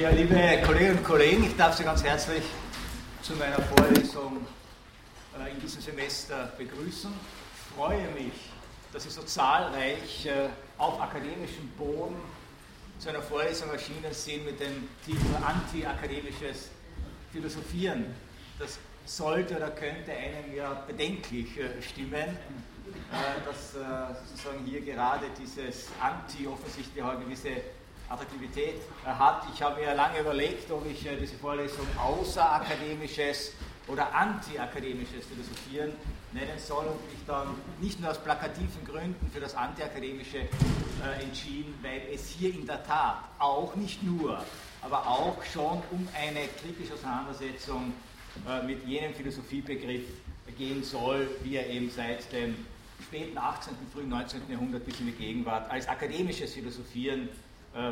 Ja, liebe Kolleginnen und Kollegen, ich darf Sie ganz herzlich zu meiner Vorlesung äh, in diesem Semester begrüßen. Ich freue mich, dass Sie so zahlreich äh, auf akademischem Boden zu einer Vorlesung erschienen sind mit dem Titel Anti-akademisches Philosophieren. Das sollte oder könnte einem ja bedenklich äh, stimmen, dass sozusagen hier gerade dieses Anti offensichtlich eine gewisse Attraktivität hat. Ich habe mir lange überlegt, ob ich äh, diese Vorlesung außerakademisches oder antiakademisches Philosophieren nennen soll und mich dann nicht nur aus plakativen Gründen für das Antiakademische äh, entschieden, weil es hier in der Tat auch nicht nur, aber auch schon um eine kritische Auseinandersetzung äh, mit jenem Philosophiebegriff gehen soll, wie er eben seit dem späten 18., frühen 19. Jahrhundert bis in die Gegenwart als akademisches Philosophieren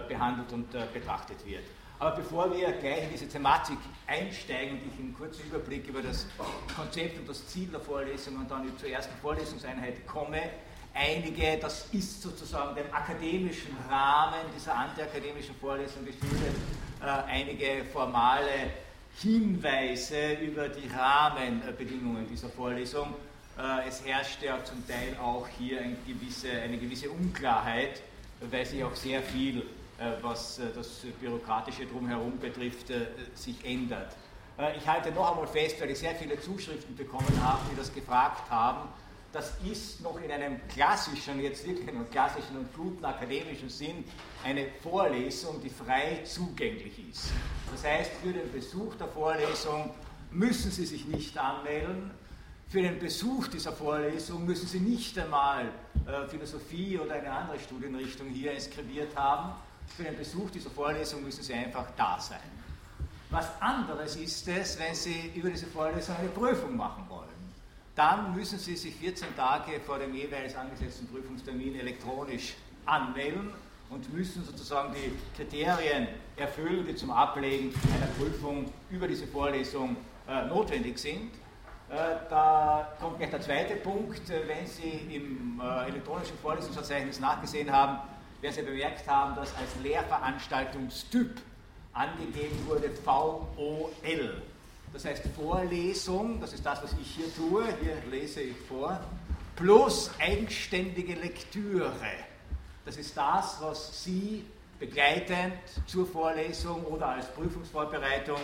behandelt und äh, betrachtet wird. Aber bevor wir gleich in diese Thematik einsteigen und ich einen kurzen Überblick über das Konzept und das Ziel der Vorlesung und dann zur ersten Vorlesungseinheit komme, einige, das ist sozusagen dem akademischen Rahmen dieser antiakademischen Vorlesung geschuldet, äh, einige formale Hinweise über die Rahmenbedingungen dieser Vorlesung. es herrscht ja zum Teil auch hier eine gewisse, eine gewisse Unklarheit weil sich auch sehr viel, äh, was äh, das Bürokratische drumherum betrifft, äh, sich ändert. Ich halte noch einmal fest, weil ich sehr viele Zuschriften bekommen habe, die das gefragt haben, das ist noch in einem klassischen, jetzt wirklich einem klassischen und guten akademischen Sinn eine Vorlesung, die frei zugänglich ist. Das heißt, für den Besuch der Vorlesung müssen Sie sich nicht anmelden, für den Besuch dieser Vorlesung müssen Sie nicht einmal Philosophie oder eine andere Studienrichtung hier inskribiert haben. Für den Besuch dieser Vorlesung müssen Sie einfach da sein. Was anderes ist es, wenn Sie über diese Vorlesung eine Prüfung machen wollen. Dann müssen Sie sich 14 Tage vor dem jeweils angesetzten Prüfungstermin elektronisch anmelden und müssen sozusagen die Kriterien erfüllen, die zum Ablegen einer Prüfung über diese Vorlesung äh, notwendig sind. Äh, da kommt gleich der zweite Punkt. Äh, wenn Sie im äh, elektronischen Vorlesungsverzeichnis nachgesehen haben, werden Sie bemerkt haben, dass als Lehrveranstaltungstyp angegeben wurde VOL. Das heißt Vorlesung, das ist das, was ich hier tue, hier lese ich vor, plus eigenständige Lektüre. Das ist das, was Sie begleitend zur Vorlesung oder als Prüfungsvorbereitung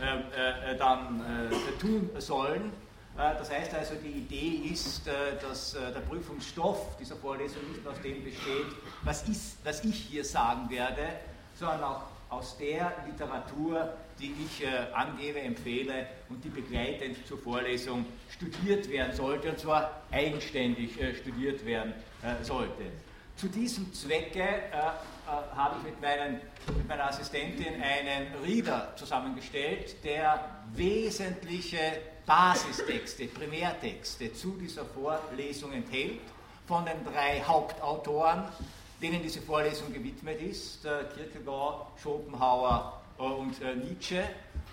äh, äh, dann äh, tun sollen. Äh, das heißt also, die Idee ist, äh, dass äh, der Prüfungsstoff dieser Vorlesung nicht aus dem besteht, was, ist, was ich hier sagen werde, sondern auch aus der Literatur, die ich angebe, empfehle und die begleitend zur Vorlesung studiert werden sollte, und zwar eigenständig studiert werden sollte. Zu diesem Zwecke äh, habe ich mit, meinen, mit meiner Assistentin einen Reader zusammengestellt, der wesentliche Basistexte, Primärtexte zu dieser Vorlesung enthält, von den drei Hauptautoren, denen diese Vorlesung gewidmet ist, äh, Kierkegaard, Schopenhauer äh, und Nietzsche.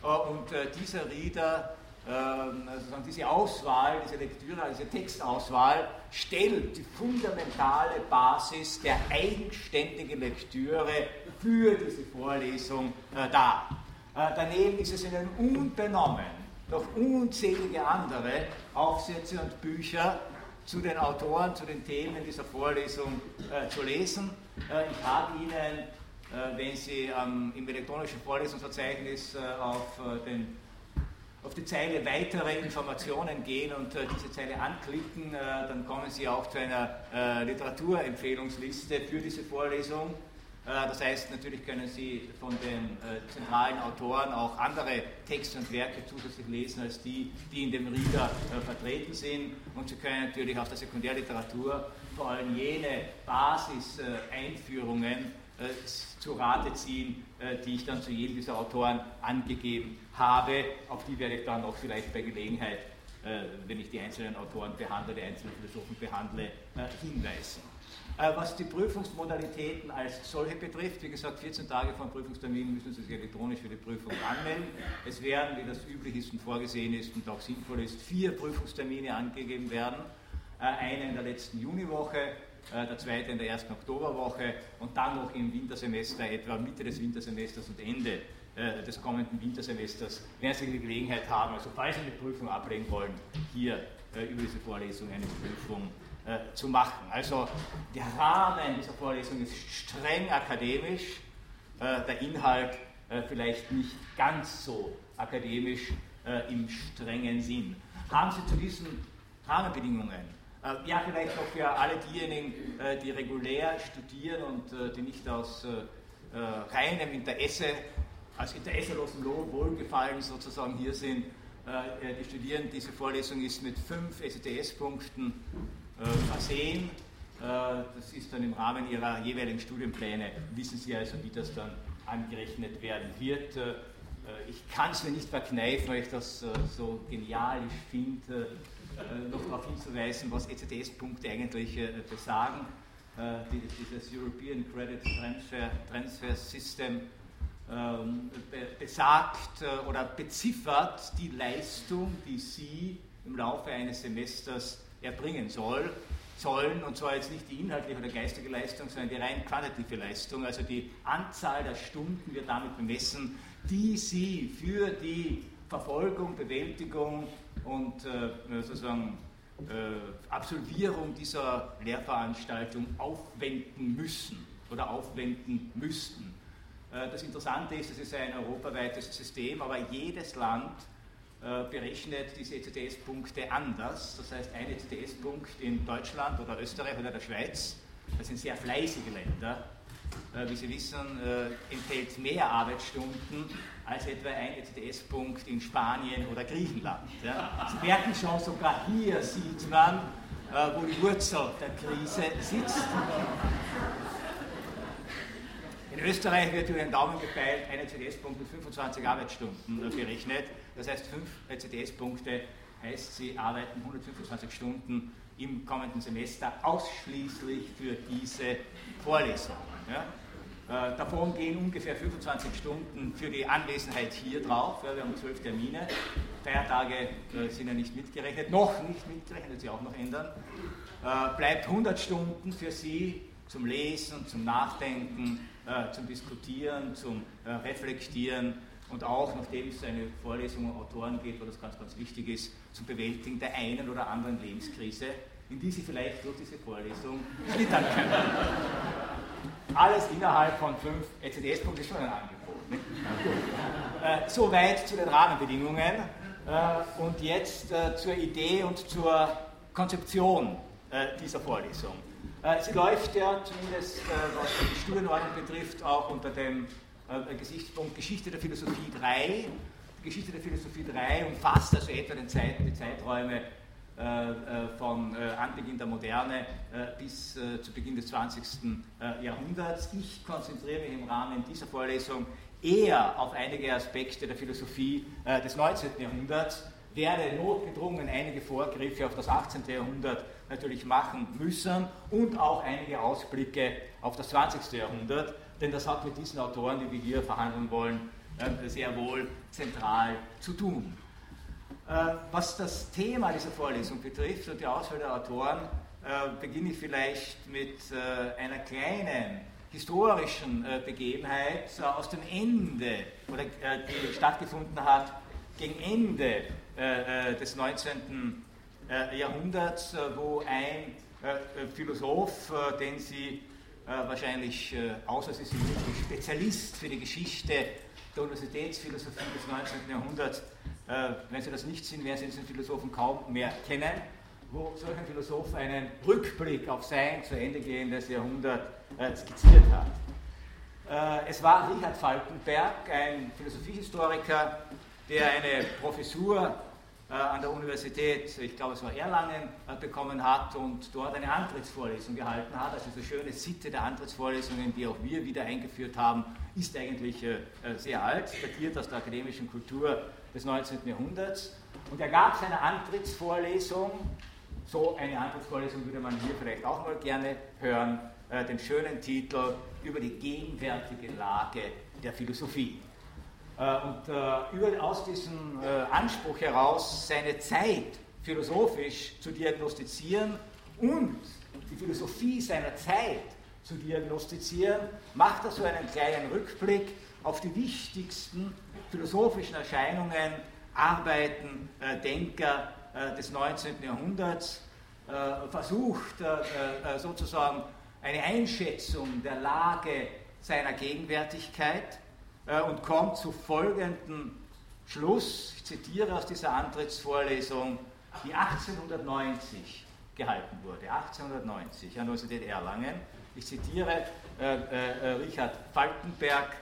Und dieser Reader ähm, also diese Auswahl, diese Lektüre, diese Textauswahl stellt die fundamentale Basis der eigenständigen Lektüre für diese Vorlesung äh, dar. Äh, daneben ist es Ihnen unbenommen noch unzählige andere Aufsätze und Bücher zu den Autoren, zu den Themen dieser Vorlesung äh, zu lesen. Ich habe Ihnen, wenn Sie ähm, im elektronischen Vorlesungsverzeichnis auf den auf die Zeile weitere Informationen gehen und äh, diese Zeile anklicken, äh, dann kommen Sie auch zu einer äh, Literaturempfehlungsliste für diese Vorlesung. Äh, das heißt, natürlich können Sie von den äh, zentralen Autoren auch andere Texte und Werke zusätzlich lesen als die, die in dem Reader äh, vertreten sind. Und Sie können natürlich aus der Sekundärliteratur vor allem jene Basiseinführungen zu Rate ziehen, die ich dann zu jedem dieser Autoren angegeben habe. Auf die werde ich dann auch vielleicht bei Gelegenheit, äh, wenn ich die einzelnen Autoren behandle, die einzelnen Philosophen behandle, äh, hinweisen. Äh, was die Prüfungsmodalitäten als solche betrifft, wie gesagt, 14 Tage vor dem Prüfungstermin müssen Sie sich elektronisch für die Prüfung anmelden. Es werden, wie das üblich ist und vorgesehen ist und auch sinnvoll ist, vier Prüfungstermine angegeben werden. Einen in der letzten Juniwoche, der zweite in der ersten Oktoberwoche und dann noch im Wintersemester, etwa Mitte des Wintersemesters und Ende des kommenden Wintersemesters, werden Sie die Gelegenheit haben, also falls Sie eine Prüfung ablegen wollen, hier über diese Vorlesung eine Prüfung zu machen. Also der Rahmen dieser Vorlesung ist streng akademisch, der Inhalt vielleicht nicht ganz so akademisch im strengen Sinn. Haben Sie zu diesen Rahmenbedingungen äh, ja, vielleicht noch für alle diejenigen, äh, die regulär studieren und äh, die nicht aus reinem Interesse, als interesselosen Wohlgefallen sozusagen hier sind, die studieren. Diese Vorlesung ist mit fünf ECTS-Punkten versehen. Das ist dann im Rahmen Ihrer jeweiligen Studienpläne, wissen Sie also, wie das dann angerechnet werden wird. Ich kann es mir nicht verkneifen, weil ich das so genialisch finde, äh, noch darauf hinzuweisen, was ECTS-Punkte eigentlich äh, besagen. Äh, dieses European Credit Transfer, Transfer System besagt oder beziffert die Leistung, die Sie im Laufe eines Semesters erbringen soll, sollen, und zwar jetzt nicht die inhaltliche oder geistige Leistung, sondern die rein quantitative Leistung, also die Anzahl der Stunden wird damit bemessen, die Sie für die Verfolgung, Bewältigung und äh, sozusagen äh, Absolvierung dieser Lehrveranstaltung aufwenden müssen oder aufwenden müssten. Äh, das Interessante ist, es ist ein europaweites System, aber jedes Land äh, berechnet diese ECTS-Punkte anders. Das heißt, ein ECTS-Punkt in Deutschland oder Österreich oder der Schweiz, das sind sehr fleißige Länder, äh, wie Sie wissen, enthält mehr Arbeitsstunden als etwa ein ECTS-Punkt in Spanien oder Griechenland. Sie merken schon, sogar hier sieht man, wo die Wurzel der Krise sitzt. In Österreich wird über den Daumen gepeilt ein ECTS-Punkt mit 25 Arbeitsstunden berechnet. Das heißt, 5 ECTS-Punkte heißt, Sie arbeiten 125 Stunden im kommenden Semester ausschließlich für diese Vorlesung. Ja? Äh, davon gehen ungefähr 25 Stunden für die Anwesenheit hier drauf. Wir haben zwölf Termine. Feiertage äh, sind ja nicht mitgerechnet, noch nicht mitgerechnet, wird sich auch noch ändern. Äh, bleibt 100 Stunden für Sie zum Lesen, zum Nachdenken, äh, zum Diskutieren, zum äh, Reflektieren und auch, nachdem es eine Vorlesung um Autoren geht, wo das ganz, ganz wichtig ist, zum Bewältigen der einen oder anderen Lebenskrise, in die Sie vielleicht durch diese Vorlesung schlittern können. Alles innerhalb von fünf ECDS-Punkten ist schon ein Angebot. Ne? Äh, soweit zu den Rahmenbedingungen. Äh, und jetzt zur Idee und zur Konzeption dieser Vorlesung. Äh, sie läuft ja zumindest, äh, was die Studienordnung betrifft, auch unter dem Gesichtspunkt Geschichte der Philosophie 3. Die Geschichte der Philosophie 3 umfasst also etwa den Zeit, die Zeiträume äh, äh, von äh, Anbeginn der Moderne bis zu Beginn des 20. Jahrhunderts. Ich konzentriere mich im Rahmen dieser Vorlesung eher auf einige Aspekte der Philosophie des 19. Jahrhunderts, werde notgedrungen einige Vorgriffe auf das 18. Jahrhundert natürlich machen müssen und auch einige Ausblicke auf das 20. Jahrhundert, denn das hat mit diesen Autoren, die wir hier verhandeln wollen, sehr wohl zentral zu tun. Äh, was das Thema dieser Vorlesung betrifft und die Auswahl der Autoren, äh, beginne ich vielleicht mit äh, einer kleinen historischen Begebenheit aus dem Ende, oder die stattgefunden hat gegen Ende des 19. Jahrhunderts, wo ein Philosoph, den Sie wahrscheinlich, außer Sie sind wirklich Spezialist für die Geschichte der Universitätsphilosophie des 19. Jahrhunderts, äh, wenn Sie das nicht sind, werden Sie diesen Philosophen kaum mehr kennen, wo solch ein Philosoph einen Rückblick auf sein zu Ende gehendes Jahrhundert äh, skizziert hat. Äh, es war Richard Falkenberg, ein Philosophiehistoriker, der eine Professur an der Universität, ich glaube es war Erlangen, bekommen hat und dort eine Antrittsvorlesung gehalten hat. Also diese schöne Sitte der Antrittsvorlesungen, die auch wir wieder eingeführt haben, ist eigentlich sehr alt, datiert aus der akademischen Kultur des 19. Jahrhunderts. Und er gab seine Antrittsvorlesung, so eine Antrittsvorlesung würde man hier vielleicht auch mal gerne hören, äh, den schönen Titel über die gegenwärtige Lage der Philosophie. Äh, und äh, aus diesem äh, Anspruch heraus, seine Zeit philosophisch zu diagnostizieren und die Philosophie seiner Zeit zu diagnostizieren, macht er so einen kleinen Rückblick auf die wichtigsten philosophischen Erscheinungen, Arbeiten, äh, Denker des 19. Jahrhunderts, versucht sozusagen eine Einschätzung der Lage seiner Gegenwärtigkeit und kommt zu folgendem Schluss, ich zitiere aus dieser Antrittsvorlesung, die 1890 gehalten wurde, 1890 an der Universität Erlangen. Ich zitiere äh, äh, Richard Falkenberg,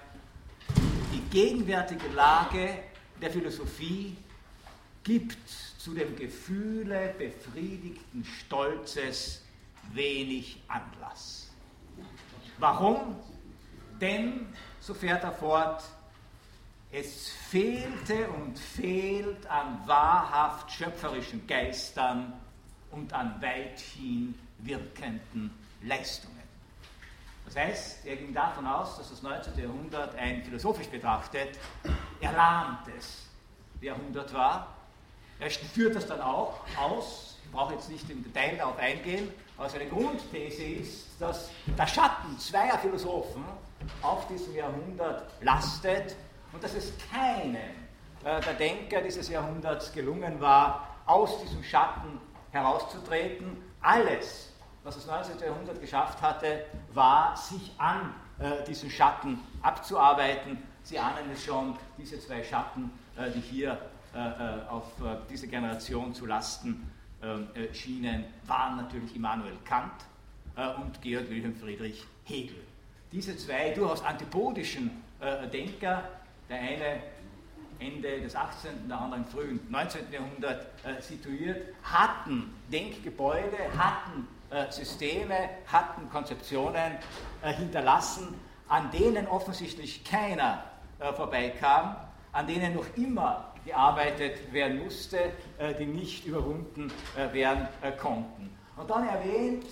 die gegenwärtige Lage der Philosophie gibt zu dem Gefühle befriedigten Stolzes wenig Anlass. Warum? Denn, so fährt er fort, es fehlte und fehlt an wahrhaft schöpferischen Geistern und an weithin wirkenden Leistungen. Das heißt, er ging davon aus, dass das 19. Jahrhundert ein philosophisch betrachtet erlahmtes Jahrhundert war. Er führt das dann auch aus, ich brauche jetzt nicht im Detail darauf eingehen, aber seine Grundthese ist, dass der Schatten zweier Philosophen auf diesem Jahrhundert lastet und dass es keinem äh, der Denker dieses Jahrhunderts gelungen war, aus diesem Schatten herauszutreten. Alles, was das 19. Jahrhundert geschafft hatte, war, sich an äh, diesen Schatten abzuarbeiten. Sie ahnen es schon, diese zwei Schatten, äh, die hier äh, äh auf äh, diese Generation zu lasten äh, schienen, waren natürlich Immanuel Kant und Georg Wilhelm Friedrich Hegel. Diese zwei durchaus antipodischen Denker der eine Ende des 18., der andere im frühen 19. Jahrhundert äh, situiert, hatten Denkgebäude, hatten äh, Systeme, hatten Konzeptionen äh, hinterlassen, an denen offensichtlich keiner äh, vorbeikam, an denen noch immer gearbeitet werden musste, äh, die nicht überwunden äh, werden konnten. Und dann erwähnt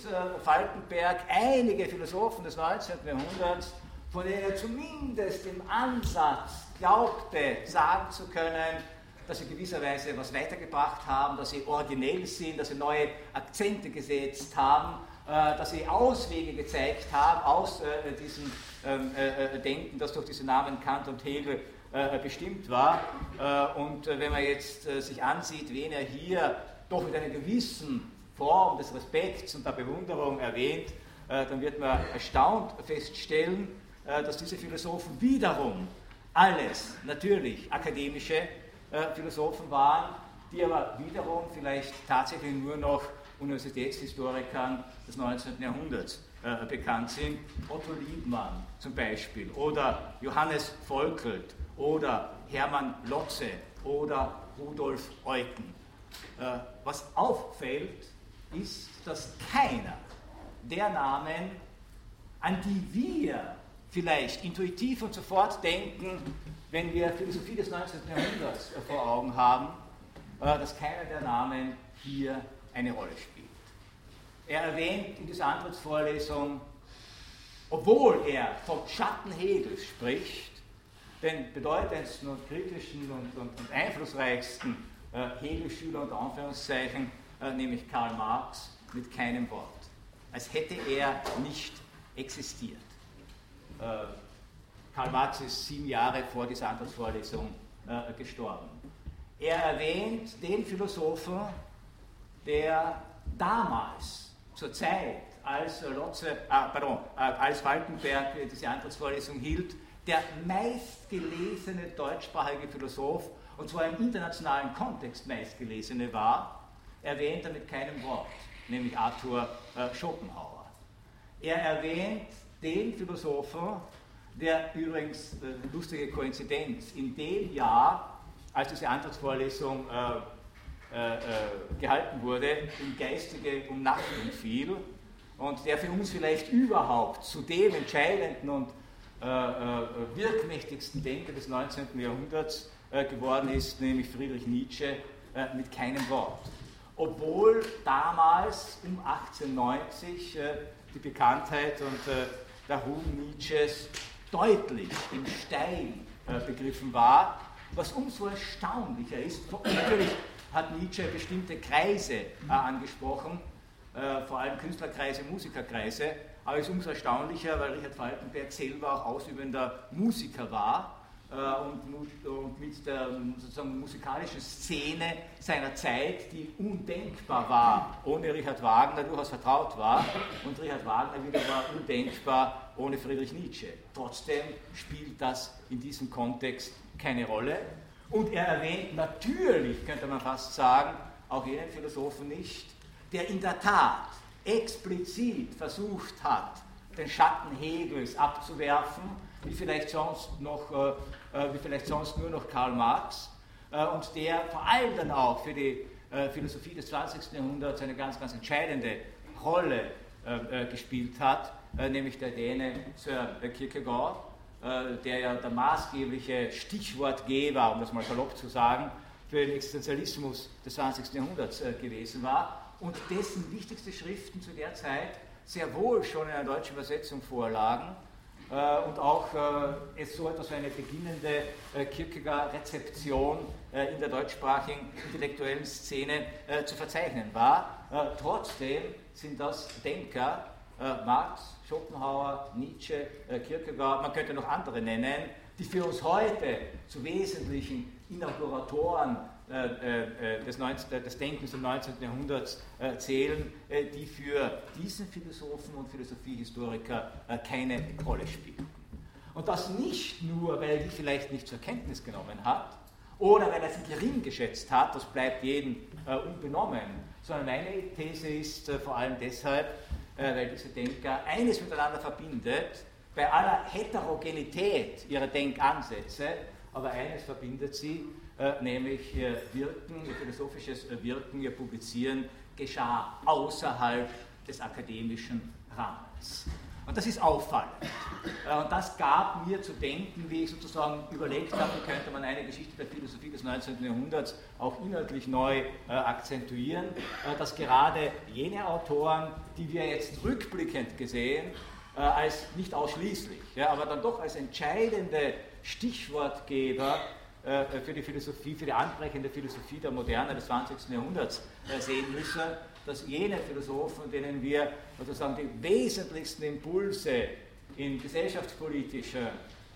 Falkenberg einige Philosophen des 19. Jahrhunderts, von denen er zumindest im Ansatz glaubte, sagen zu können, dass sie gewisserweise etwas weitergebracht haben, dass sie originell sind, dass sie neue Akzente gesetzt haben, äh, dass sie Auswege gezeigt haben aus äh, diesem ähm, äh, Denken, das durch diese Namen Kant und Hegel bestimmt war. Und wenn man jetzt sich ansieht, wen er hier doch mit einer gewissen Form des Respekts und der Bewunderung erwähnt, dann wird man erstaunt feststellen, dass diese Philosophen wiederum alles natürlich akademische äh, Philosophen waren, die aber wiederum vielleicht tatsächlich nur noch Universitätshistorikern des 19. Jahrhunderts äh, bekannt sind. Otto Liebmann zum Beispiel oder Johannes Volkelt oder Hermann Lotze oder Rudolf Eucken. Äh, was auffällt, ist, dass keiner der Namen, an die wir vielleicht intuitiv und sofort denken, wenn wir Philosophie des 19. Jahrhunderts vor Augen haben, äh, dass keiner der Namen hier eine Rolle spielt. Er erwähnt in dieser Antrittsvorlesung, obwohl er vom Schatten Hegels spricht, den bedeutendsten und kritischen und, und, und einflussreichsten äh, Hegel-Schüler unter Anführungszeichen, äh, nämlich Karl Marx, mit keinem Wort. Als hätte er nicht existiert. Äh, Karl Marx ist sieben Jahre vor dieser Antwortvorlesung äh, gestorben. Er erwähnt den Philosophen, der damals, zur Zeit, als Lotze, äh, pardon, als Falkenberg diese Antwortvorlesung hielt, der meistgelesene deutschsprachige Philosoph, und zwar im internationalen Kontext meistgelesene war, erwähnt er mit keinem Wort, nämlich Arthur äh, Schopenhauer. Er erwähnt den Philosophen, der übrigens, äh, lustige Koinzidenz, in dem Jahr, als diese Antrittsvorlesung äh, äh, äh, gehalten wurde, in geistige Umnachtung fiel und der für uns vielleicht überhaupt zu dem entscheidenden und äh, wirkmächtigsten Denker des 19. Jahrhunderts geworden ist, nämlich Friedrich Nietzsche, mit keinem Wort. Obwohl damals um 1890 die Bekanntheit und der Ruhm Nietzsches deutlich im Stein äh, begriffen war, was umso erstaunlicher ist. Natürlich hat Nietzsche bestimmte Kreise äh, angesprochen, äh, äh, vor allem Künstlerkreise, Musikerkreise. Aber es ist umso erstaunlicher, weil Richard Falkenberg selber auch ausübender Musiker war äh, und, und, mit der sozusagen musikalischen Szene seiner Zeit, die undenkbar war, ohne Richard Wagner durchaus vertraut war. Und Richard Wagner wieder war undenkbar ohne Friedrich Nietzsche. Trotzdem spielt das in diesem Kontext keine Rolle. Und er erwähnt natürlich, könnte man fast sagen, auch jenen Philosophen nicht, der in der Tat explizit versucht hat, den Schatten Hegels abzuwerfen, wie vielleicht sonst, noch, äh, äh, wie vielleicht sonst nur noch Karl Marx, äh, und der vor allem dann auch für die äh, Philosophie des 20. Jahrhunderts eine ganz, ganz entscheidende Rolle äh, äh, gespielt hat, nämlich der Däne Sir Kierkegaard, der ja der maßgebliche Stichwortgeber, um das mal salopp zu sagen, für den Existenzialismus des 20. Jahrhunderts gewesen war und dessen wichtigste Schriften zu der Zeit sehr wohl schon in einer deutschen Übersetzung vorlagen äh, und auch äh, es so etwas wie eine beginnende äh, Kierkegaard-Rezeption äh, in der deutschsprachigen intellektuellen Szene äh, zu verzeichnen war. Äh, trotzdem sind das Denker, Marx, Schopenhauer, Nietzsche, Kierkegaard, man könnte noch andere nennen, die für uns heute zu wesentlichen Inauguratoren äh, äh, des, 19, des, Denkens im 19. Jahrhunderts äh, zählen, die für diesen Philosophen und Philosophiehistoriker keine Rolle spielen. Und das nicht nur, weil er die vielleicht nicht zur Kenntnis genommen hat oder weil er sie gering geschätzt hat, das bleibt jedem unbenommen, sondern meine These ist vor allem deshalb, weil diese Denker eines miteinander verbindet, bei aller Heterogenität ihrer Denkansätze, aber eines verbindet sie, äh, nämlich ihr Wirken, ihr philosophisches Wirken, ihr Publizieren geschah außerhalb des akademischen Rahmens. Und das ist auffallend. Äh, und das gab mir zu denken, wie ich sozusagen überlegt habe, könnte man eine Geschichte der Philosophie des 19. Jahrhunderts auch inhaltlich neu äh, akzentuieren, dass gerade jene Autoren, die wir jetzt rückblickend gesehen, als nicht ausschließlich, aber dann doch als entscheidende Stichwortgeber äh, für die Philosophie, für die anbrechende Philosophie der Moderne des 20. Jahrhunderts äh, sehen müssen, dass jene Philosophen, denen wir sozusagen die wesentlichsten Impulse in gesellschaftspolitischen,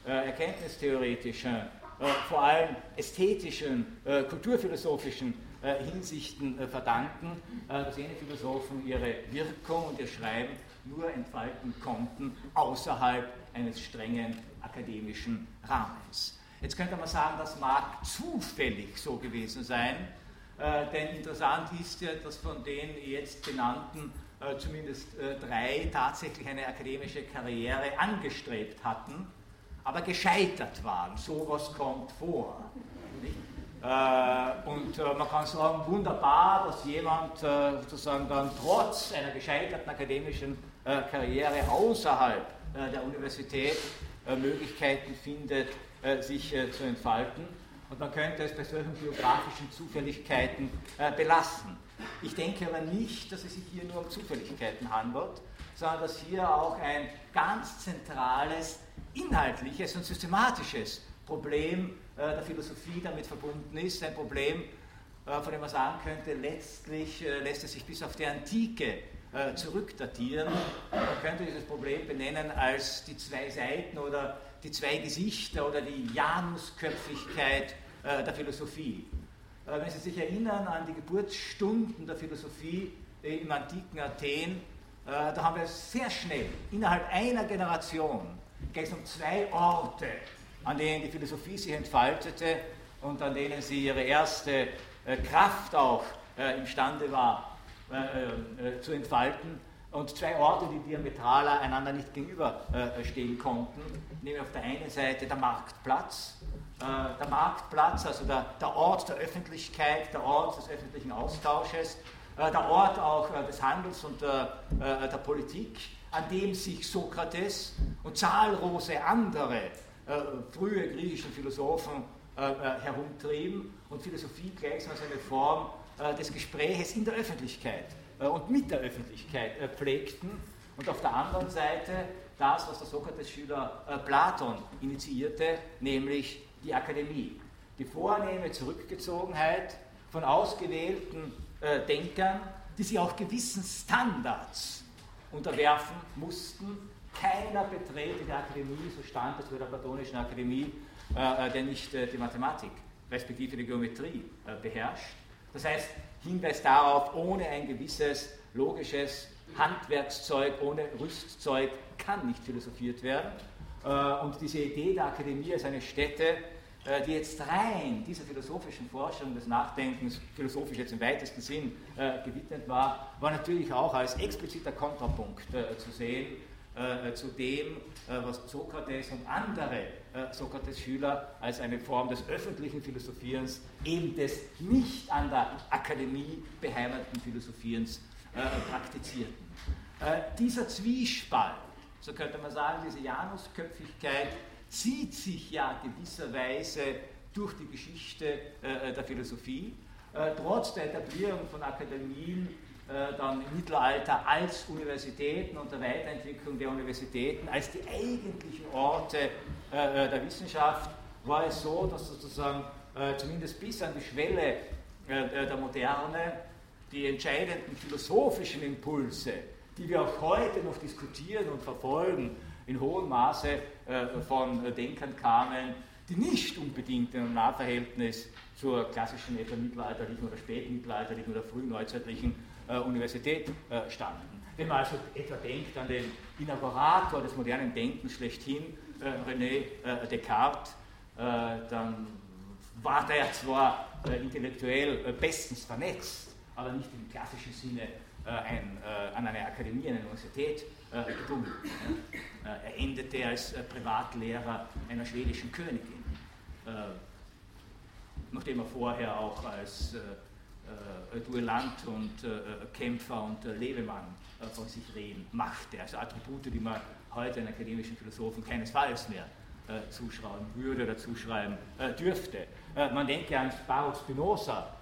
äh, erkenntnistheoretischen, vor allem ästhetischen, kulturphilosophischen Hinsichten verdanken, dass jene Philosophen ihre Wirkung und ihr Schreiben nur entfalten konnten außerhalb eines strengen akademischen Rahmens. Jetzt könnte man sagen, das mag zufällig so gewesen sein, äh, denn interessant ist ja, dass von den jetzt genannten äh, zumindest äh, drei tatsächlich eine akademische Karriere angestrebt hatten, aber gescheitert waren. Sowas kommt vor. Äh, und äh, man kann sagen, wunderbar, dass jemand äh, sozusagen dann trotz einer gescheiterten akademischen Karriere außerhalb der Universität Möglichkeiten findet, sich äh, zu entfalten. Und man könnte es bei solchen biografischen Zufälligkeiten äh, belassen. Ich denke aber nicht, dass es sich hier nur um Zufälligkeiten handelt, sondern dass hier auch ein ganz zentrales, inhaltliches und systematisches Problem der Philosophie damit verbunden ist. Ein Problem, von dem man sagen könnte, letztlich lässt es sich bis auf die Antike zurückdatieren. Man könnte dieses Problem benennen als die zwei Seiten oder die zwei Gesichter oder die Janusköpfigkeit äh, der Philosophie. Äh, wenn Sie sich erinnern an die Geburtsstunden der Philosophie äh, im antiken Athen, da haben wir sehr schnell, innerhalb einer Generation, geht um zwei Orte, an denen die Philosophie sich entfaltete und an denen sie ihre erste Kraft auch imstande war zu entfalten und zwei Orte, die diametraler einander nicht gegenüberstehen konnten, nämlich auf der einen Seite der Marktplatz, äh, der Marktplatz, also der, der Ort der Öffentlichkeit, der Ort des öffentlichen Austausches, äh, der Ort auch äh, des Handels und der, der Politik, an dem sich Sokrates und zahllose andere frühe griechische Philosophen herumtrieben und Philosophie gleichsam als eine Form des Gespräches in der Öffentlichkeit äh, und mit der Öffentlichkeit äh, pflegten. Und auf der anderen Seite das, was der Sokrates-Schüler äh, Platon initiierte, nämlich die Akademie. Die vornehme Zurückgezogenheit von ausgewählten Denkern, die sich auch gewissen Standards unterwerfen mussten. Keiner betrete die Akademie, so stand es bei der Platonischen Akademie, äh, der nicht äh, die Mathematik, respektive die Geometrie äh, beherrscht. Das heißt, Hinweis darauf, ohne ein gewisses logisches Handwerkszeug, ohne Rüstzeug kann nicht philosophiert werden. Und diese Idee der Akademie als eine Stätte, die jetzt rein dieser philosophischen Forschung des Nachdenkens, philosophisch jetzt im weitesten Sinn gewidmet war, war natürlich auch als expliziter Kontrapunkt zu sehen äh, zu dem, äh, was Sokrates und andere äh, Sokrates-Schüler als eine Form des öffentlichen Philosophierens, eben des nicht an der Akademie beheimateten Philosophierens äh, praktizierten. Äh, dieser Zwiespalt, so könnte man sagen, diese Janusköpfigkeit zieht sich ja gewisserweise durch die Geschichte äh, der Philosophie. trotz der Etablierung von Akademien äh, dann im Mittelalter als Universitäten und der Weiterentwicklung der Universitäten als die eigentlichen Orte äh, äh, der Wissenschaft war es so, dass sozusagen zumindest bis an die Schwelle der Moderne die entscheidenden philosophischen Impulse, die wir auch heute noch diskutieren und verfolgen, in hohem Maße von Denkern kamen, die nicht unbedingt in einem Nahverhältnis zur klassischen etwa mittelalterlichen oder spätmittelalterlichen oder frühneuzeitlichen äh, Universität äh, standen. Wenn man also etwa denkt an den Inaugurator des modernen Denkens schlechthin, äh, René Descartes, dann war der zwar intellektuell bestens vernetzt, aber nicht im klassischen Sinne ein, an eine Akademie, eine Universität gebunden. er endete als Privatlehrer einer schwedischen Königin, nachdem er vorher auch als äh, Duellant und äh, Kämpfer und äh, Lebemann von sich reden machte. Also Attribute, die man heute einen akademischen Philosophen keinesfalls mehr zuschreiben würde oder zuschreiben dürfte. man denke an Baruch Spinoza,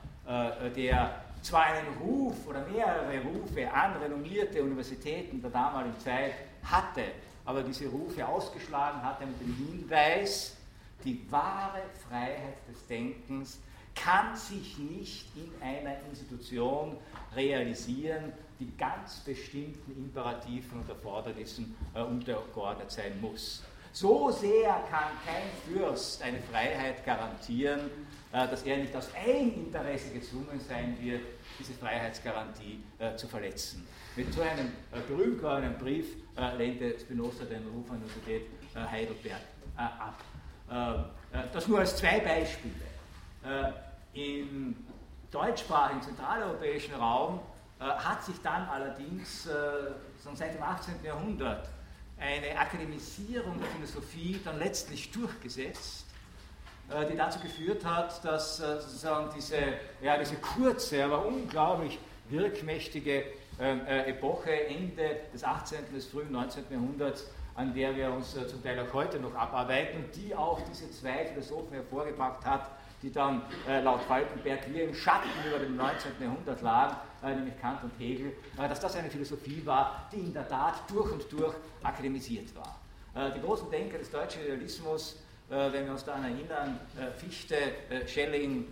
der zwar einen Ruf oder mehrere Rufe an renommierte Universitäten der damaligen Zeit hatte, aber diese Rufe ausgeschlagen hatte mit dem Hinweis, die wahre Freiheit des Denkens kann sich nicht in einer Institution realisieren, die ganz bestimmten Imperativen und Erfordernissen äh, untergeordnet sein muss. So sehr kann kein Fürst eine Freiheit garantieren, dass er nicht aus Eigeninteresse gezwungen sein wird, diese Freiheitsgarantie äh, zu verletzen. Mit so einem äh, berühmt gewordenen Brief äh, lehnte Spinoza den Ruf an die Universität äh, Heidelberg ab. das nur als zwei Beispiele. Im deutschsprachigen zentraleuropäischen Raum äh, hat sich dann allerdings äh, seit dem 18. Jahrhundert eine Akademisierung der Philosophie dann letztlich durchgesetzt, äh, die dazu geführt hat, dass sozusagen diese, ja, diese kurze, aber unglaublich wirkmächtige ähm, Epoche Ende des 18. des frühen 19. Jahrhunderts, an der wir uns zum Teil auch heute noch abarbeiten die auch diese zwei Philosophen hervorgebracht hat, die dann äh, laut Falkenberg wie im Schatten über dem 19. Jahrhundert lagen, äh, nämlich Kant und Hegel, äh, dass das eine Philosophie war, die in der Tat durch und durch akademisiert war. Äh, die großen Denker des deutschen Idealismus, äh, wenn wir uns daran erinnern, äh, Fichte, Schelling,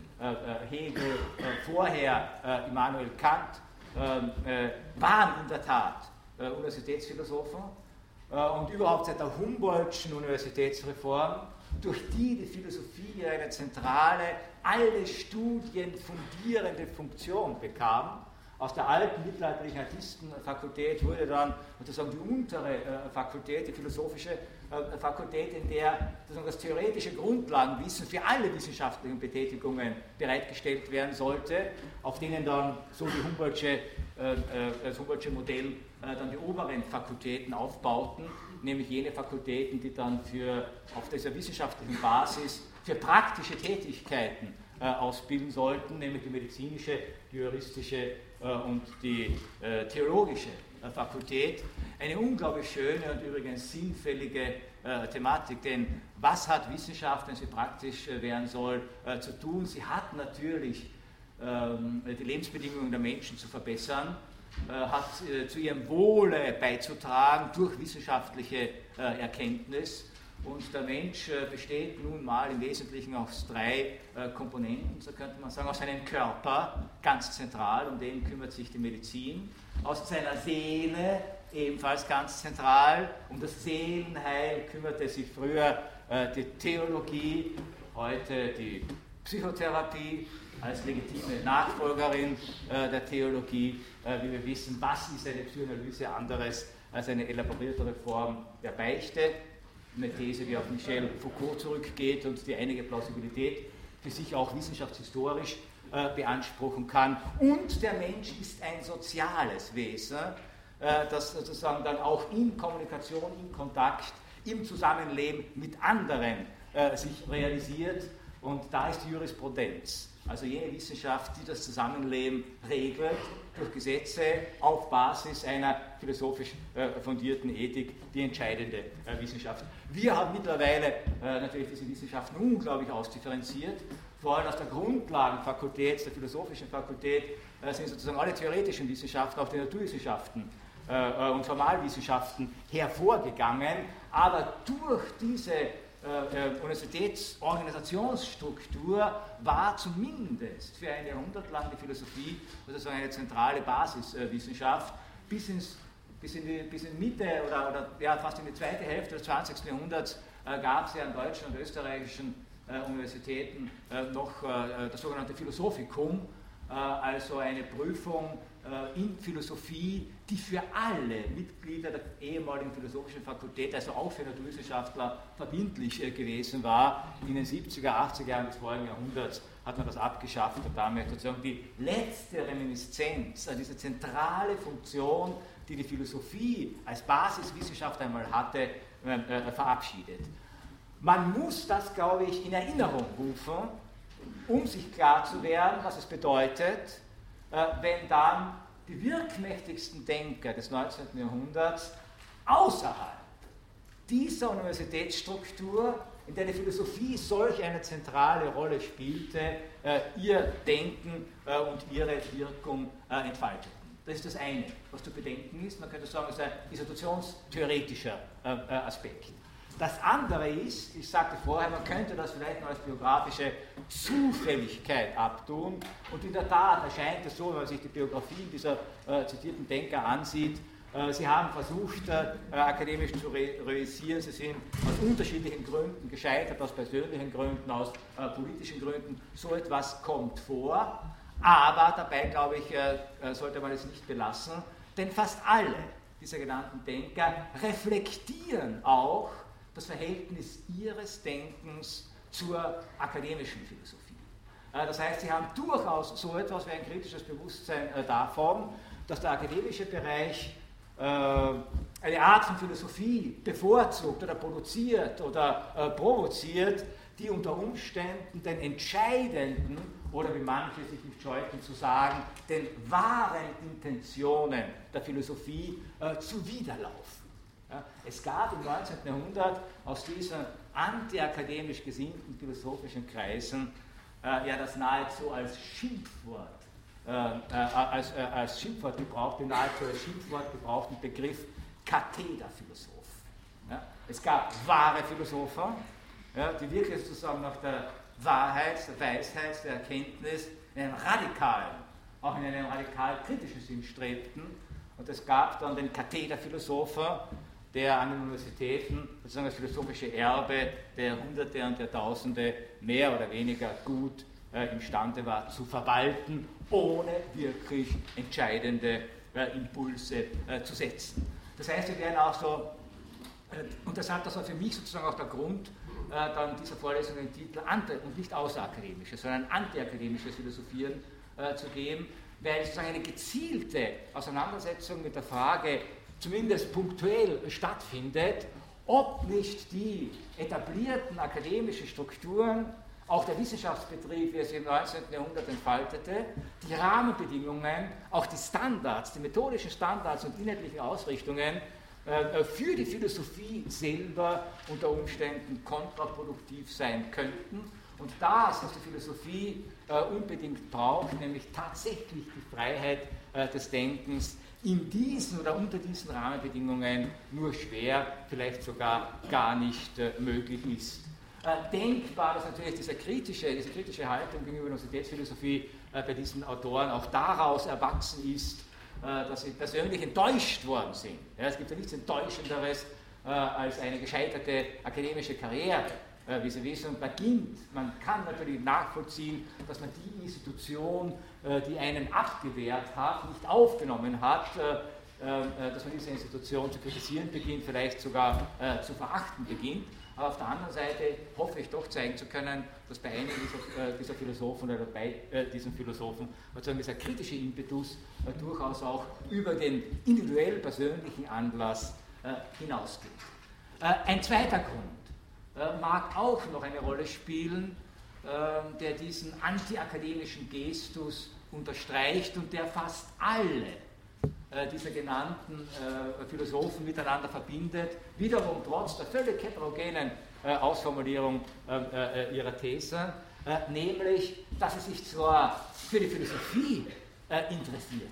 Hegel, vorher Immanuel Kant, ähm, waren in der Tat Universitätsphilosophen und überhaupt seit der Humboldtschen Universitätsreform durch die die Philosophie eine zentrale, alle Studien fundierende Funktion bekam. Aus der alten mittelalterlichen Artistenfakultät wurde dann sozusagen die untere äh, Fakultät, die philosophische äh, Fakultät, in der das theoretische Grundlagenwissen für alle wissenschaftlichen Betätigungen bereitgestellt werden sollte, auf denen dann so die Humboldtsche, äh, das Humboldtsche Modell dann die oberen Fakultäten aufbauten nämlich jene Fakultäten, die dann für, auf dieser wissenschaftlichen Basis für praktische Tätigkeiten äh, ausbilden sollten, nämlich die medizinische, die juristische äh, und die äh, theologische äh, Fakultät. Eine unglaublich schöne und übrigens sinnfällige äh, Thematik, denn was hat Wissenschaft, wenn sie praktisch äh, werden soll, zu tun? Sie hat natürlich ähm, die Lebensbedingungen der Menschen zu verbessern äh, hat äh, zu ihrem Wohle beizutragen durch wissenschaftliche äh, Erkenntnis Und der Mensch äh, besteht nun mal im Wesentlichen aus drei äh, Komponenten, so könnte man sagen, aus seinem Körper, ganz zentral, um den kümmert sich die Medizin, aus seiner Seele, ebenfalls ganz zentral, um das Seelenheil kümmerte sich früher äh, die Theologie, heute die Psychotherapie als legitime Nachfolgerin der Theologie. wie wir wissen, was ist eine Psychoanalyse anderes als eine elaboriertere Form der Beichte? Eine These, die auf Michel Foucault zurückgeht und die einige Plausibilität für sich auch wissenschaftshistorisch äh, beanspruchen kann. Und der Mensch ist ein soziales Wesen, äh, das sozusagen dann auch in Kommunikation, in Kontakt, im Zusammenleben mit anderen äh, sich realisiert. Und da ist die Jurisprudenz, also jene Wissenschaft, die das Zusammenleben regelt, durch Gesetze auf Basis einer philosophisch äh, fundierten Ethik die entscheidende äh, Wissenschaft. Wir haben mittlerweile äh, natürlich diese Wissenschaften unglaublich ausdifferenziert. Vor allem aus der Grundlagenfakultät, der philosophischen Fakultät, sind sozusagen alle theoretischen Wissenschaften, auch die Naturwissenschaften und Formalwissenschaften hervorgegangen. Aber durch diese äh, Universitätsorganisationsstruktur war zumindest für ein Jahrhundert lang die Philosophie sozusagen eine zentrale Basiswissenschaft bis bis in die bis in Mitte oder, oder ja, fast in die zweite Hälfte des 20. Jahrhunderts äh, gab es ja an deutschen und österreichischen äh, Universitäten äh, noch äh, das sogenannte Philosophikum, äh, also eine Prüfung in Philosophie, die für alle Mitglieder der ehemaligen philosophischen Fakultät, also auch für Naturwissenschaftler, verbindlich gewesen war. In den 70er, 80er Jahren des vorigen Jahrhunderts hat man das abgeschafft und damit sozusagen die letzte Reminiszenz, also diese zentrale Funktion die die Philosophie als Basiswissenschaft einmal hatte, äh, äh, verabschiedet. Man muss das, glaube ich, in Erinnerung rufen, um sich klar zu werden, was es bedeutet, äh, wenn dann die wirkmächtigsten Denker des 19. Jahrhunderts außerhalb dieser Universitätsstruktur, in der die Philosophie solch eine zentrale Rolle spielte, äh, ihr Denken äh, und ihre Wirkung äh, entfalteten. Das ist das eine, was zu bedenken ist. Man könnte sagen, es ist ein institutionstheoretischer Aspekt. Das andere ist, ich sagte vorher, man könnte das vielleicht noch als biografische Zufälligkeit abtun. Und in der Tat erscheint es so, wenn man sich die Biografien dieser äh, zitierten Denker ansieht, äh, Sie haben versucht, äh, akademisch zu realisieren. Sie sind aus unterschiedlichen Gründen gescheitert, aus persönlichen Gründen, aus äh, politischen Gründen. So etwas kommt vor. Aber dabei, glaube ich, äh, äh, sollte man es nicht belassen, denn fast alle dieser genannten Denker reflektieren auch das Verhältnis ihres Denkens zur akademischen Philosophie. Äh, das heißt, sie haben durchaus so etwas wie ein kritisches Bewusstsein davon, dass der akademische Bereich eine Art von Philosophie bevorzugt oder produziert oder provoziert, die unter Umständen den entscheidenden oder wie manche sich nicht scheuten zu sagen, den wahren Intentionen der Philosophie äh, zuwiderlaufen. Ja, es gab im 19. Jahrhundert aus diesen antiakademisch gesinnten philosophischen Kreisen äh, ja das nahezu als Schimpfwort, äh, äh als, äh, Schimpfwort gebrauchten, nahezu als Schimpfwort gebrauchten Begriff Kathederphilosoph. Ja, es gab wahre Philosophen, ja, die wirklich sozusagen nach der Wahrheit, der Weisheit, der Erkenntnis in einem radikalen, auch in einem radikal kritischen Sinn strebten. Und es gab dann den Kathederphilosophen, der an den Universitäten sozusagen das philosophische Erbe der Hunderte und der Tausende mehr oder weniger gut äh, imstande war zu verwalten, ohne wirklich entscheidende äh, Impulse äh, zu setzen. Das heißt, wir werden auch so, äh, und das hat das war für mich sozusagen auch der Grund, äh, dann dieser Vorlesung den Titel Anti- und nicht außerakademisches, sondern antiakademisches Philosophieren äh, zu geben, weil sozusagen eine gezielte Auseinandersetzung mit der Frage zumindest punktuell stattfindet, ob nicht die etablierten akademischen Strukturen, auch der Wissenschaftsbetrieb, wie er sich im 19. Jahrhundert entfaltete, die Rahmenbedingungen, auch die Standards, die methodischen Standards und inhaltlichen Ausrichtungen äh, für die Philosophie selber unter Umständen kontraproduktiv sein könnten. Und das, was die Philosophie äh, unbedingt braucht, nämlich tatsächlich die Freiheit äh, des Denkens, in diesen oder unter diesen Rahmenbedingungen nur schwer, vielleicht sogar gar nicht möglich ist. denkbar, dass natürlich diese kritische, diese kritische Haltung gegenüber Universitätsphilosophie bei diesen Autoren auch daraus erwachsen ist, dass sie persönlich enttäuscht worden sind. es gibt ja nichts Enttäuschenderes als eine gescheiterte akademische Karriere äh, wie Sie wissen, beginnt. Man kann natürlich nachvollziehen, dass man die Institution, äh, die einen abgewehrt hat, nicht aufgenommen hat, äh, dass man diese Institution zu kritisieren beginnt, vielleicht sogar zu verachten beginnt. Aber auf der anderen Seite hoffe ich doch zeigen zu können, dass bei einigen dieser, dieser Philosophen oder bei diesen Philosophen sozusagen dieser kritische Impetus durchaus auch über den individuell persönlichen Anlass hinausgeht. Ein zweiter Grund äh, mag auch noch eine Rolle spielen, der diesen antiakademischen Gestus unterstreicht und der fast alle äh, dieser genannten äh, Philosophen miteinander verbindet, wiederum trotz der völlig heterogenen Ausformulierung ihrer These, nämlich, dass sie sich zwar für die Philosophie interessierten,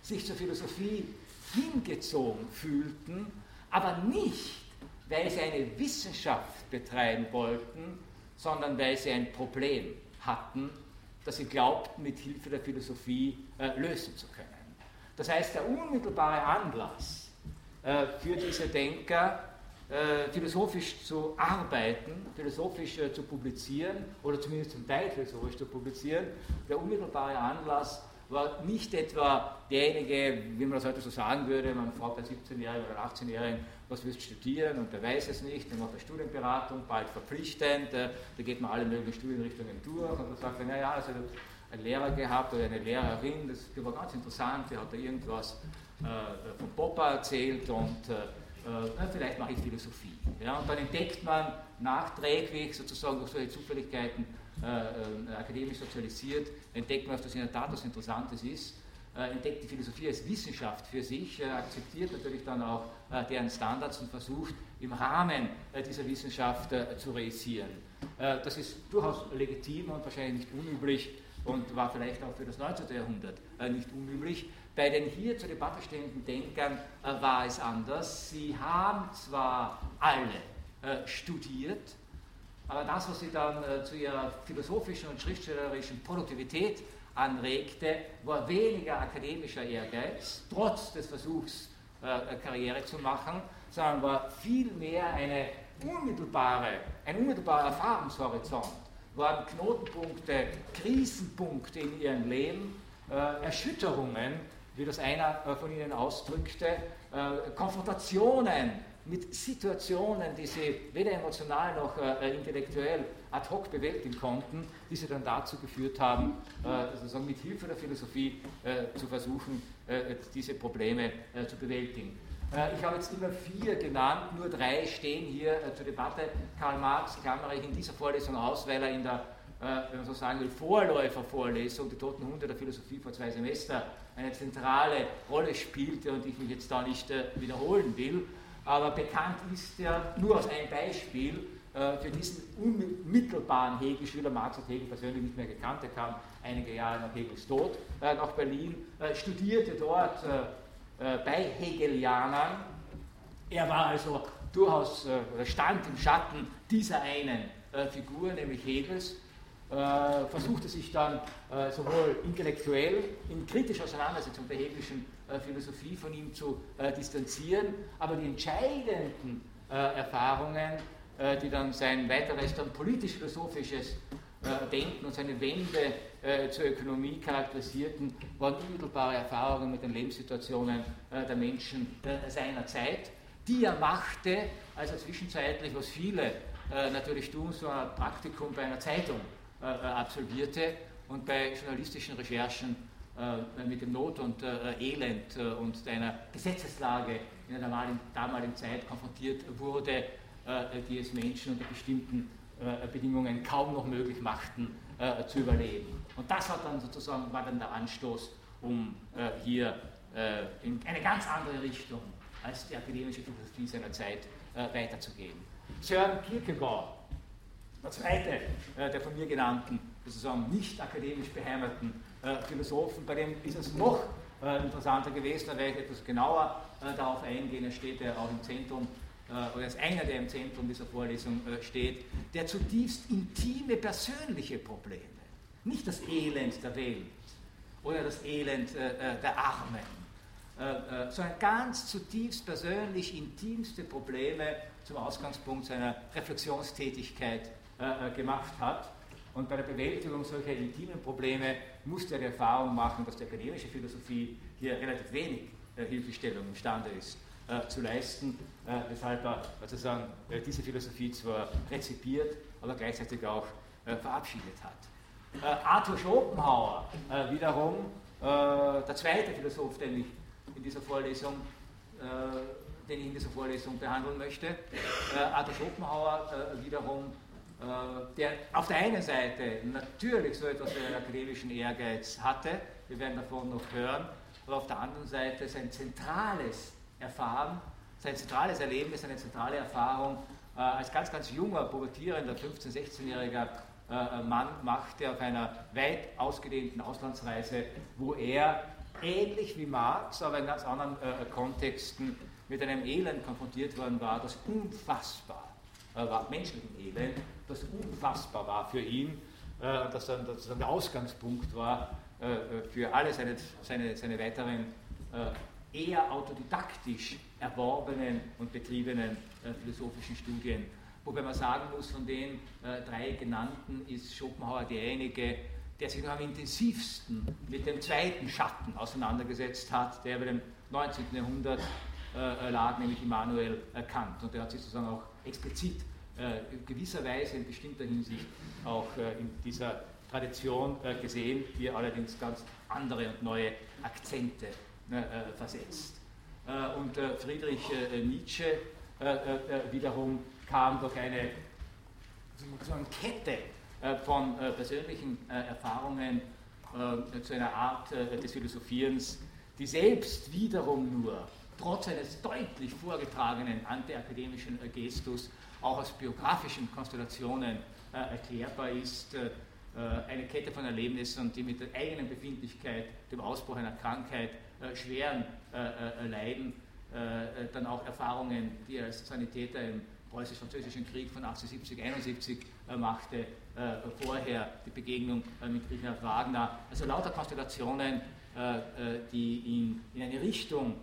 sich zur Philosophie hingezogen fühlten, aber nicht weil sie eine Wissenschaft betreiben wollten, sondern weil sie ein Problem hatten, das sie glaubten, mit Hilfe der Philosophie äh, lösen zu können. Das heißt, der unmittelbare Anlass äh, für diese Denker, äh, philosophisch zu arbeiten, philosophisch äh, zu publizieren oder zumindest zum Teil philosophisch zu publizieren, der unmittelbare Anlass war nicht etwa derjenige, wie man das heute so sagen würde, man fragt einen 17-Jährigen oder 18-Jährigen, was willst du studieren? Und der weiß es nicht, dann macht er Studienberatung, bald verpflichtend, äh, da geht man alle möglichen Studienrichtungen durch. Und dann sagt er, naja, also ein Lehrer gehabt oder eine Lehrerin, das, war ganz interessant, die hat da irgendwas äh, von Popper erzählt und äh, äh, vielleicht mache ich Philosophie. Ja, und dann entdeckt man nachträglich, sozusagen durch solche Zufälligkeiten, äh, äh, akademisch sozialisiert, entdeckt man, dass das in der Tat was Interessantes ist, entdeckt die Philosophie als Wissenschaft für sich, äh, akzeptiert natürlich dann auch äh, deren Standards und versucht im Rahmen dieser Wissenschaft zu realisieren. Das ist durchaus legitim und wahrscheinlich nicht unüblich und war vielleicht auch für das 19. Jahrhundert nicht unüblich. Bei den hier zur Debatte stehenden Denkern war es anders. Sie haben zwar alle studiert, aber das, was sie dann zu ihrer philosophischen und schriftstellerischen Produktivität anregte, war weniger akademischer Ehrgeiz, trotz des Versuchs, äh, Karriere zu machen, sondern war vielmehr eine unmittelbare, ein unmittelbarer Erfahrungshorizont, waren Knotenpunkte, Krisenpunkte in ihrem Leben, äh, Erschütterungen, wie das einer äh, von ihnen ausdrückte, äh, Konfrontationen mit Situationen, die sie weder emotional noch äh, intellektuell ad hoc bewältigen konnten, die sie dann dazu geführt haben, äh, sozusagen mit Hilfe der Philosophie äh, zu versuchen, äh, diese Probleme äh, zu bewältigen. Äh, ich habe jetzt immer vier genannt, nur drei stehen hier zur Debatte. Karl Marx klammere ich in dieser Vorlesung aus, weil er in der wenn man so sagen will, Vorläufervorlesung, die Toten Hunde der Philosophie vor zwei Semestern, eine zentrale Rolle spielte und ich mich jetzt da nicht wiederholen will aber bekannt ist ja nur aus einem Beispiel äh, für diesen unmittelbaren Hegel-Schüler. Marx hat Hegel persönlich nicht mehr gekannt, er kam einige Jahre nach Hegels Tod äh, nach Berlin, äh, studierte dort bei Hegelianern. Er war also durchaus, oder stand im Schatten dieser einen Figur, nämlich Hegels, versuchte sich dann sowohl intellektuell in kritischer Auseinandersetzung der hegelischen äh, Philosophie von ihm zu äh, distanzieren, aber die entscheidenden äh, Erfahrungen, die dann sein weiteres dann politisch-philosophisches Denken und seine Wende zur Ökonomie charakterisierten, waren unmittelbare Erfahrungen mit den Lebenssituationen der Menschen seiner Zeit, die er machte, also zwischenzeitlich, was viele natürlich tun, so ein Praktikum bei einer Zeitung absolvierte und bei journalistischen Recherchen äh, mit dem Not und äh, Elend äh, und einer Gesetzeslage in der damaligen Zeit konfrontiert wurde, die es Menschen unter bestimmten Bedingungen kaum noch möglich machten, zu überleben. Und das hat dann sozusagen, war dann der Anstoß, um hier in eine ganz andere Richtung als die akademische Philosophie seiner Zeit weiterzugehen. Søren Kierkegaard, der zweite der von mir genannten, sozusagen nicht akademisch beheimateten äh, Philosophen, bei dem ist es noch interessanter gewesen, da werde ich etwas genauer darauf eingehen. Er steht ja auch im Zentrum oder ist einer, der im Zentrum dieser Vorlesung steht, der zutiefst intime persönliche Probleme, nicht das Elend der Welt oder das Elend der Armen, sondern ganz zutiefst persönlich intimste Probleme zum Ausgangspunkt seiner Reflexionstätigkeit gemacht hat. Und bei der Bewältigung solcher intimen Probleme musste er die Erfahrung machen, dass die akademische Philosophie hier relativ wenig äh, Hilfestellung imstande ist äh, zu leisten, äh, weshalb er sozusagen äh, diese Philosophie zwar rezipiert, aber gleichzeitig auch äh, verabschiedet hat. Äh, Arthur Schopenhauer wiederum, der zweite Philosoph, den ich in dieser Vorlesung den ich in dieser Vorlesung behandeln möchte. Arthur Schopenhauer wiederum der auf der einen Seite natürlich so etwas wie einen akademischen Ehrgeiz hatte, wir werden davon noch hören, aber auf der anderen Seite sein zentrales Erfahren, sein zentrales Erlebnis, seine zentrale Erfahrung. Äh, als ganz, ganz junger, pubertierender, 15-, 16-jähriger äh, Mann machte auf einer weit ausgedehnten Auslandsreise, wo er ähnlich wie Marx, aber in ganz anderen äh, Kontexten mit einem Elend konfrontiert worden war, das unfassbar war, menschlichen Elend, das unfassbar war für ihn, äh, das dann, das dann der Ausgangspunkt war äh, für alle seine, seine, seine weiteren äh, eher autodidaktisch erworbenen und betriebenen philosophischen Studien. Wobei man sagen muss, von den drei genannten ist Schopenhauer derjenige, der sich noch am intensivsten mit dem zweiten Schatten auseinandergesetzt hat, der über dem 19. Jahrhundert lag, nämlich Immanuel Kant. Und der hat sich sozusagen auch explizit äh, gewisserweise in bestimmter Hinsicht auch äh, in dieser Tradition äh, gesehen, hier allerdings ganz andere und neue Akzente versetzt. und Friedrich Nietzsche wiederum kam durch eine sozusagen Kette von persönlichen Erfahrungen zu einer Art des Philosophierens, die selbst wiederum nur trotz eines deutlich vorgetragenen antiakademischen Gestus auch aus biografischen Konstellationen äh, erklärbar ist. Äh, äh, eine Kette von Erlebnissen, die mit der eigenen Befindlichkeit, dem Ausbruch einer Krankheit, äh, schweren äh, äh, Leiden, dann auch Erfahrungen, die er als Sanitäter im preußisch-französischen Krieg von 1870-71 machte, vorher die Begegnung mit Richard Wagner. Also lauter Konstellationen, die ihn in eine Richtung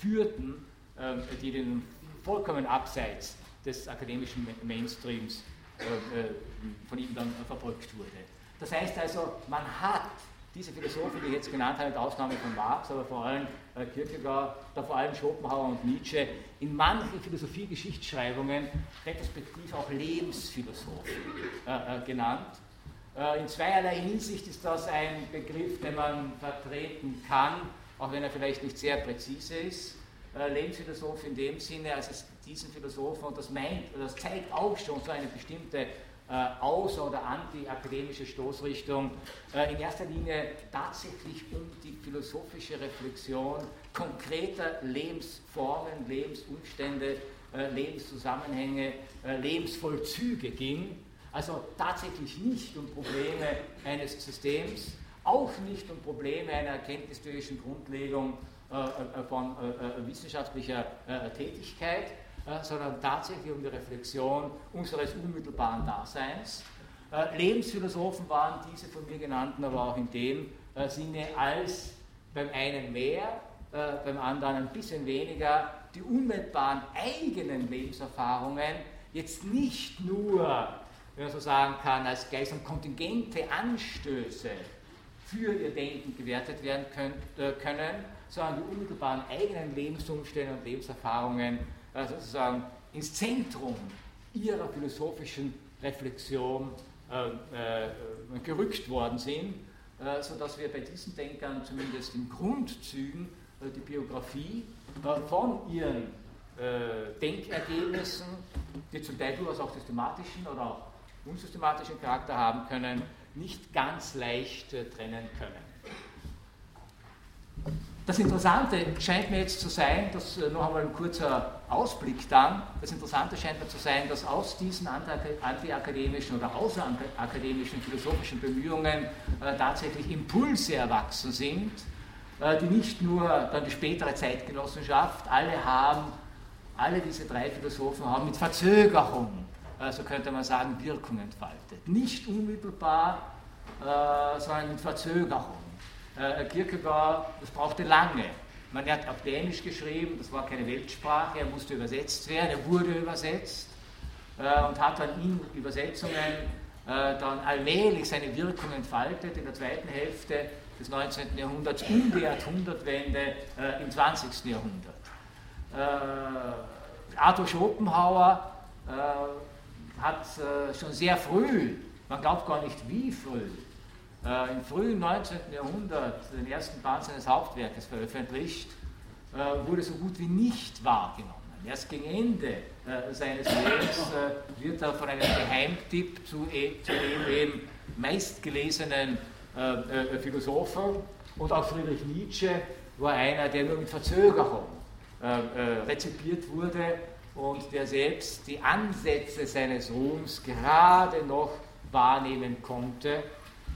führten, die den vollkommen abseits des akademischen Mainstreams äh, äh, von ihm dann verfolgt wurde. Das heißt also, man hat diese Philosophen, die ich jetzt genannt habe, mit Ausnahme von Marx, aber vor allem äh, Kierkegaard, da vor allem Schopenhauer und Nietzsche, in manchen Philosophie-Geschichtsschreibungen retrospektiv auch Lebensphilosophen äh, äh, genannt. Äh, in zweierlei Hinsicht ist das ein Begriff, den man vertreten kann, auch wenn er vielleicht nicht sehr präzise ist. Lebensphilosoph in dem Sinne, als es diesen Philosophen, und das meint, das zeigt auch schon so eine bestimmte äh, aus- oder anti-akademische Stoßrichtung, äh, in erster Linie tatsächlich um die philosophische Reflexion konkreter Lebensformen, Lebensumstände, äh, Lebenszusammenhänge, äh, Lebensvollzüge ging. Also tatsächlich nicht um Probleme eines Systems, auch nicht um Probleme einer erkenntnistheoretischen Grundlegung äh, äh, von wissenschaftlicher Tätigkeit, äh, sondern tatsächlich um die Reflexion unseres unmittelbaren Daseins. Äh, Lebensphilosophen waren diese von mir genannten aber auch in dem äh, Sinne als beim einen mehr, beim anderen ein bisschen weniger die unmittelbaren eigenen Lebenserfahrungen jetzt nicht nur, wenn man so sagen kann, als gleichsam kontingente Anstöße für ihr Denken gewertet werden können, sondern die unmittelbaren eigenen Lebensumstände und Lebenserfahrungen äh, sozusagen ins Zentrum ihrer philosophischen Reflexion äh, äh, gerückt worden sind, äh, sodass wir bei diesen Denkern zumindest in Grundzügen äh, die Biografie äh, von ihren Denkergebnissen, die zum Teil durchaus auch systematischen oder auch unsystematischen Charakter haben können, nicht ganz leicht trennen können. Das Interessante scheint mir jetzt zu sein, dass äh, noch einmal ein kurzer Ausblick dann, das Interessante scheint mir zu sein, dass aus diesen antiakademischen oder außerakademischen philosophischen Bemühungen äh, tatsächlich Impulse erwachsen sind, die nicht nur dann die spätere Zeitgenossenschaft, alle haben, alle diese drei Philosophen haben mit Verzögerung, so könnte man sagen, Wirkung entfaltet. Nicht unmittelbar, sondern mit Verzögerung. Kierkegaard, das brauchte lange. Man hat auf Dänisch geschrieben, das war keine Weltsprache, er musste übersetzt werden, er wurde übersetzt und hat dann in Übersetzungen dann allmählich seine Wirkung entfaltet in der zweiten Hälfte des 19. Jahrhunderts, um die Jahrhundertwende äh, im 20. Jahrhundert. Äh, Arthur Schopenhauer äh, hat äh, schon sehr früh, man glaubt gar nicht wie früh, äh, im frühen 19. Jahrhundert den ersten Band seines Hauptwerkes veröffentlicht, äh, wurde so gut wie nicht wahrgenommen. Erst gegen Ende seines Lebens wird er von einem Geheimtipp zu, e, zu dem eben meistgelesenen Philosophen und auch Friedrich Nietzsche war einer, der nur mit Verzögerung rezipiert wurde und der selbst die Ansätze seines Ruhms gerade noch wahrnehmen konnte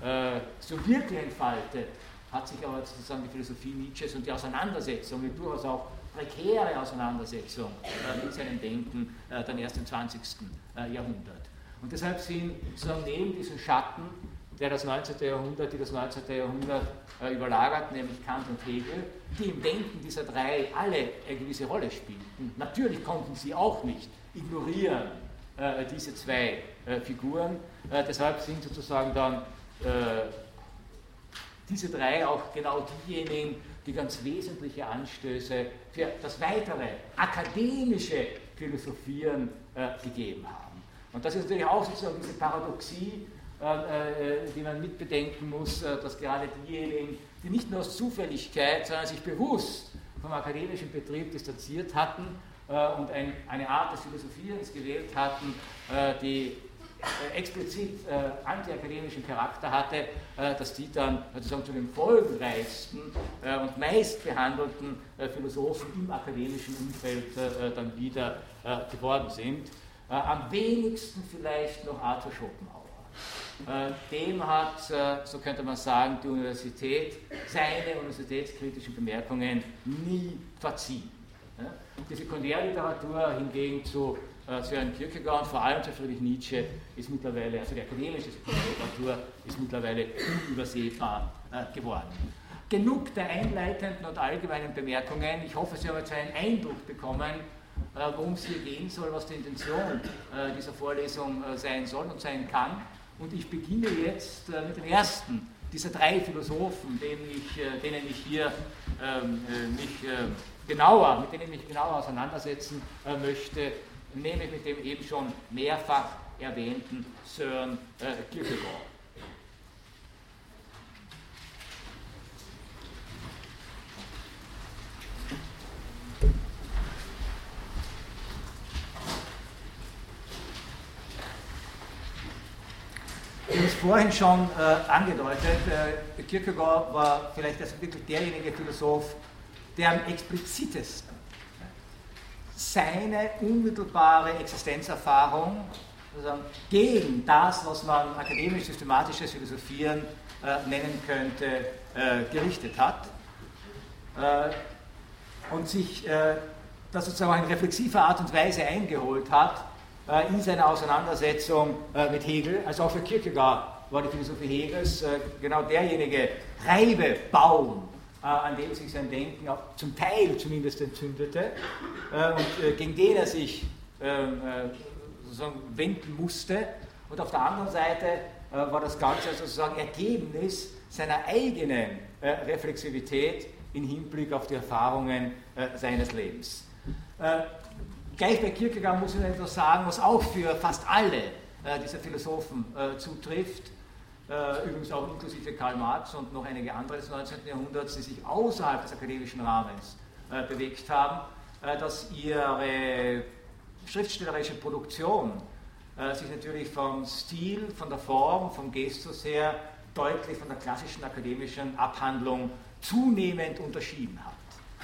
äh, so wirklich entfaltet, hat sich aber sozusagen die Philosophie Nietzsches und die Auseinandersetzung, die durchaus auch prekäre Auseinandersetzung äh, mit seinem Denken äh, dann erst im 20. Äh, Jahrhundert. Und deshalb sind sozusagen neben diesen Schatten, der das 19. Jahrhundert, die das 19. Jahrhundert äh, überlagert, nämlich Kant und Hegel, die im Denken dieser drei alle eine gewisse Rolle spielten. Natürlich konnten sie auch nicht ignorieren, äh, diese zwei Figuren. deshalb sind sozusagen dann äh, diese drei auch genau diejenigen, die ganz wesentliche Anstöße für das weitere akademische Philosophieren äh, gegeben haben. Und das ist natürlich auch sozusagen diese Paradoxie, äh, äh die man mitbedenken muss, äh, dass gerade diejenigen, die nicht nur aus Zufälligkeit, sondern sich bewusst vom akademischen Betrieb distanziert hatten äh, und ein, eine Art des Philosophierens gewählt hatten, die äh, explizit äh, antiakademischen Charakter hatte, äh, dass die dann sozusagen zu den folgenreichsten äh, und meistbehandelten äh, Philosophen im akademischen Umfeld äh, dann wieder geworden sind. am wenigsten vielleicht noch Arthur Schopenhauer. dem hat, so könnte man sagen, die Universität seine universitätskritischen Bemerkungen nie verziehen. Die Sekundärliteratur hingegen zu äh, Sören Kierkegaard und vor allem Friedrich Nietzsche ist mittlerweile, also die akademische Literatur ist mittlerweile unübersehbar äh, geworden. Genug der einleitenden und allgemeinen Bemerkungen. Ich hoffe, Sie haben jetzt einen Eindruck bekommen, äh, worum es hier gehen soll, was die Intention dieser Vorlesung sein soll und sein kann. Und ich beginne jetzt mit dem ersten dieser drei Philosophen, denen ich, denen ich hier ähm, mich genauer, mit denen ich mich genauer auseinandersetzen möchte, nämlich mit dem eben schon mehrfach erwähnten Søren äh, Kierkegaard. Ich habe es vorhin schon äh, angedeutet, äh, Kierkegaard war vielleicht also wirklich derjenige Philosoph, der am explizitesten seine unmittelbare Existenzerfahrung gegen das, was man akademisch-systematisches Philosophieren äh, nennen könnte, äh, gerichtet hat äh, und sich äh, das sozusagen in reflexiver Art und Weise eingeholt hat äh, in seiner Auseinandersetzung äh, mit Hegel. Also auch für Kierkegaard war die Philosophie Hegels genau derjenige Reibebaum an dem sich sein Denken auch zum Teil zumindest entzündete äh, und äh, gegen den er sich ähm, sozusagen wenden musste. Und auf der anderen Seite war das Ganze sozusagen Ergebnis seiner eigenen Reflexivität im Hinblick auf die Erfahrungen seines Lebens. Gleich bei Kierkegaard muss ich etwas sagen, was auch für fast alle dieser Philosophen zutrifft äh, übrigens auch inklusive Karl Marx und noch einige andere des 19. Jahrhunderts, die sich außerhalb des akademischen Rahmens äh, bewegt haben, äh, dass ihre schriftstellerische Produktion äh, sich natürlich vom Stil, von der Form, vom Gestus her deutlich von der klassischen akademischen Abhandlung zunehmend unterschieden hat.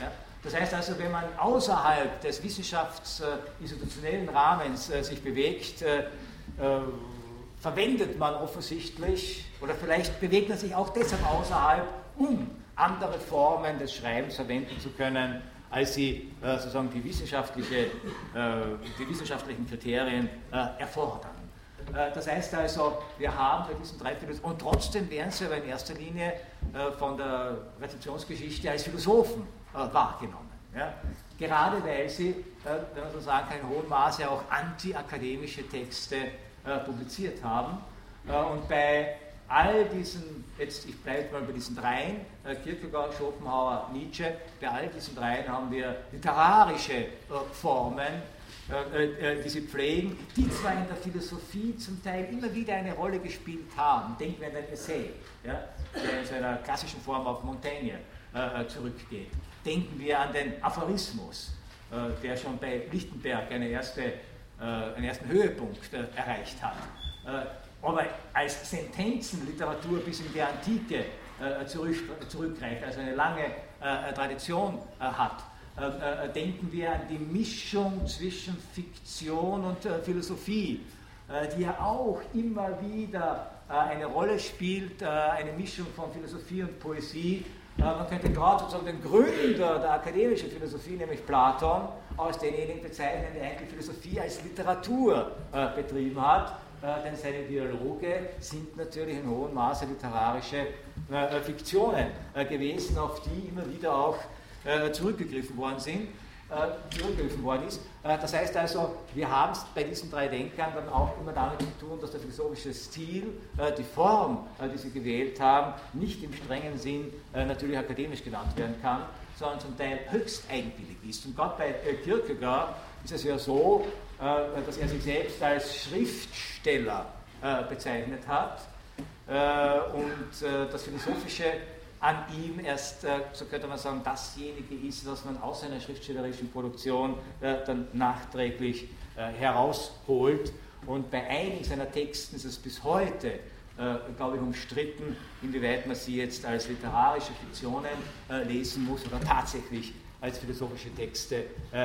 Ja? Das heißt also, wenn man außerhalb des wissenschaftsinstitutionellen Rahmens äh, sich bewegt, äh, verwendet man offensichtlich, oder vielleicht bewegt man sich auch deshalb außerhalb, um andere Formen des Schreibens verwenden zu können, als sie äh, sozusagen die, wissenschaftliche, äh, die wissenschaftlichen Kriterien äh, erfordern. Äh, das heißt also, wir haben bei diesen drei Philosophen, und trotzdem werden sie aber in erster Linie äh, von der Rezeptionsgeschichte als Philosophen äh, wahrgenommen. Ja? Gerade weil sie, wenn man so sagen kann, in hohem Maße auch antiakademische Texte publiziert haben. Und bei all diesen, jetzt ich bleibe mal bei diesen dreien, Kierkegaard, Schopenhauer, Nietzsche, bei all diesen dreien haben wir literarische Formen, äh, äh, die sie pflegen, die zwar in der Philosophie zum Teil immer wieder eine Rolle gespielt haben. Denken wir an den Essay, ja, der in seiner klassischen Form auf Montaigne äh, zurückgeht. Denken wir an den Aphorismus, äh, der schon bei Lichtenberg eine erste, äh, einen ersten Höhepunkt äh, erreicht hat. aber als Sentenzenliteratur bis in die Antike zurück, zurückreicht, also eine lange Tradition hat äh, äh, denken wir an die Mischung zwischen Fiktion und äh, Philosophie, die ja auch immer wieder eine Rolle spielt, eine Mischung von Philosophie und Poesie. Man könnte gerade sozusagen den Gründer der akademischen Philosophie, nämlich Platon, als denjenigen bezeichnen, der eigentlich Philosophie als Literatur betrieben hat, denn seine Dialoge sind natürlich in hohem Maße literarische Fiktionen gewesen, auf die immer wieder auch äh, zurückgegriffen worden sind, äh, zurückgegriffen worden ist. Äh, das heißt also, wir haben es bei diesen drei Denkern dann auch immer damit zu tun, dass der philosophische Stil, die Form, die sie gewählt haben, nicht im strengen Sinn natürlich akademisch genannt werden kann, sondern zum Teil höchst eigenwillig ist. Und gerade bei Kierkegaard ist es ja so, dass er sich selbst als Schriftsteller bezeichnet hat und das philosophische an ihm erst, äh, so könnte man sagen, dasjenige ist, was man aus seiner schriftstellerischen Produktion äh, dann nachträglich äh, herausholt. Und bei einigen seiner Texten ist es bis heute, glaube ich, umstritten, inwieweit man sie jetzt als literarische Fiktionen lesen muss oder tatsächlich als philosophische Texte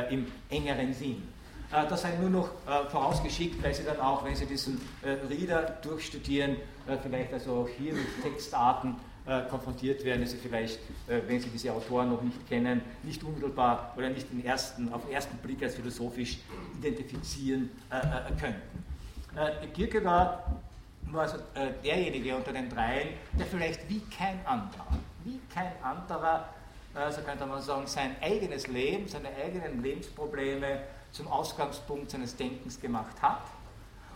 im engeren Sinn. Das sei nur noch vorausgeschickt, weil Sie dann auch, wenn Sie diesen Reader durchstudieren, vielleicht also auch hier mit Textarten äh, konfrontiert werden, die Sie vielleicht, äh, wenn Sie diese Autoren noch nicht kennen, nicht unmittelbar oder nicht den ersten, auf den ersten Blick als philosophisch identifizieren äh, äh könnten. Äh, Kierkegaard war also äh, derjenige unter den dreien, der vielleicht wie kein anderer, wie kein anderer, so könnte man sagen, sein eigenes Leben, seine eigenen Lebensprobleme zum Ausgangspunkt seines Denkens gemacht hat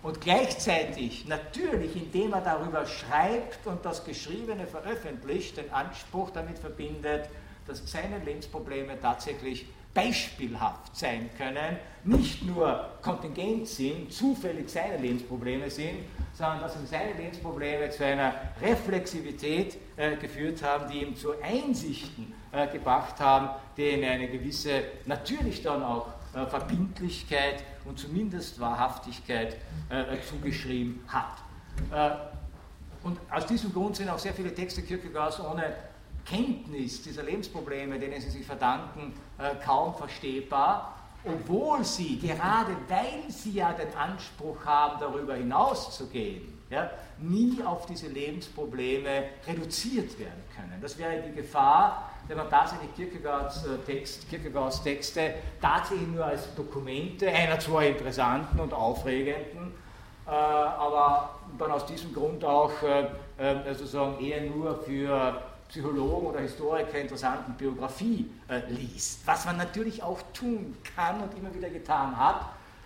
und gleichzeitig natürlich, indem er darüber schreibt und das Geschriebene veröffentlicht, den Anspruch damit verbindet, dass seine Lebensprobleme tatsächlich beispielhaft sein können, nicht nur kontingent sind, zufällig seine Lebensprobleme sind, sondern dass ihm seine Lebensprobleme zu einer Reflexivität äh, geführt haben, die ihm zu Einsichten äh, gebracht haben, denen eine gewisse, natürlich dann auch äh, Verbindlichkeit und zumindest Wahrhaftigkeit äh, zugeschrieben hat. Äh, und aus diesem Grund sind auch sehr viele Texte Kierkegaards ohne Kenntnis dieser Lebensprobleme, denen sie sich verdanken, äh, kaum verstehbar, obwohl sie, gerade weil sie ja den Anspruch haben, darüber hinauszugehen, ja, nie auf diese Lebensprobleme reduziert werden können. Das wäre die Gefahr, wenn man tatsächlich Kierkegaards, äh, Text, Kierkegaards Texte tatsächlich nur als Dokumente einer zwar interessanten und aufregenden, äh, aber dann aus diesem Grund auch äh, äh sozusagen eher nur für Psychologen oder Historiker interessanten Biografie äh, liest. Was man natürlich auch tun kann und immer wieder getan hat.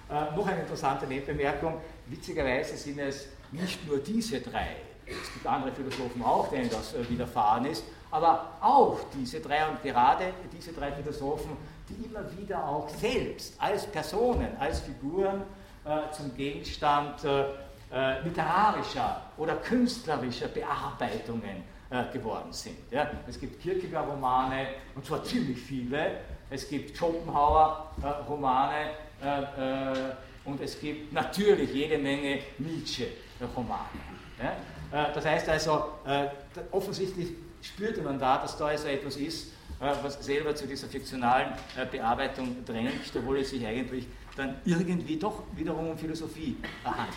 Äh, noch eine interessante Nebenbemerkung. Witzigerweise sind es nicht nur diese drei, es gibt andere Philosophen auch, denen das widerfahren ist, aber auch diese drei und gerade diese drei Philosophen, die immer wieder auch selbst als Personen, als Figuren äh, zum Gegenstand äh, äh, literarischer oder künstlerischer Bearbeitungen äh, geworden sind. Ja? Es gibt Kierkegaard-Romane, und zwar ziemlich viele, es gibt Schopenhauer-Romane äh, und es gibt natürlich jede Menge Nietzsche-Romane. Ja? das heißt also, offensichtlich spürte man da, dass da also etwas ist, äh, was selber zu dieser fiktionalen äh, Bearbeitung drängt, obwohl es sich eigentlich dann irgendwie doch wiederum um Philosophie handelt.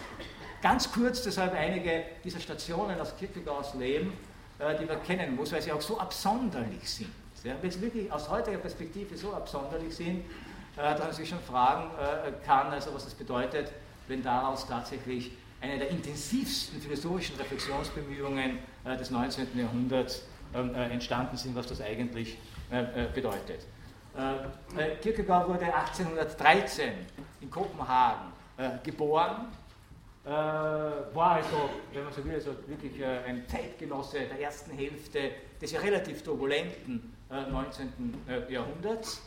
Ganz kurz deshalb einige dieser Stationen aus Kierkegaards Leben. Die man kennen muss, weil sie auch so absonderlich sind. Ja, wenn sie wirklich aus heutiger Perspektive so absonderlich sind, dass man sich schon fragen kann, also was das bedeutet, wenn daraus tatsächlich eine der intensivsten philosophischen Reflexionsbemühungen des 19. Jahrhunderts ähm, entstanden sind, was das eigentlich bedeutet. Kierkegaard wurde 1813 in Kopenhagen geboren äh, war also, wenn man so will, also wirklich äh, ein Zeitgenosse der ersten Hälfte des ja relativ turbulenten 19. Äh, Jahrhunderts.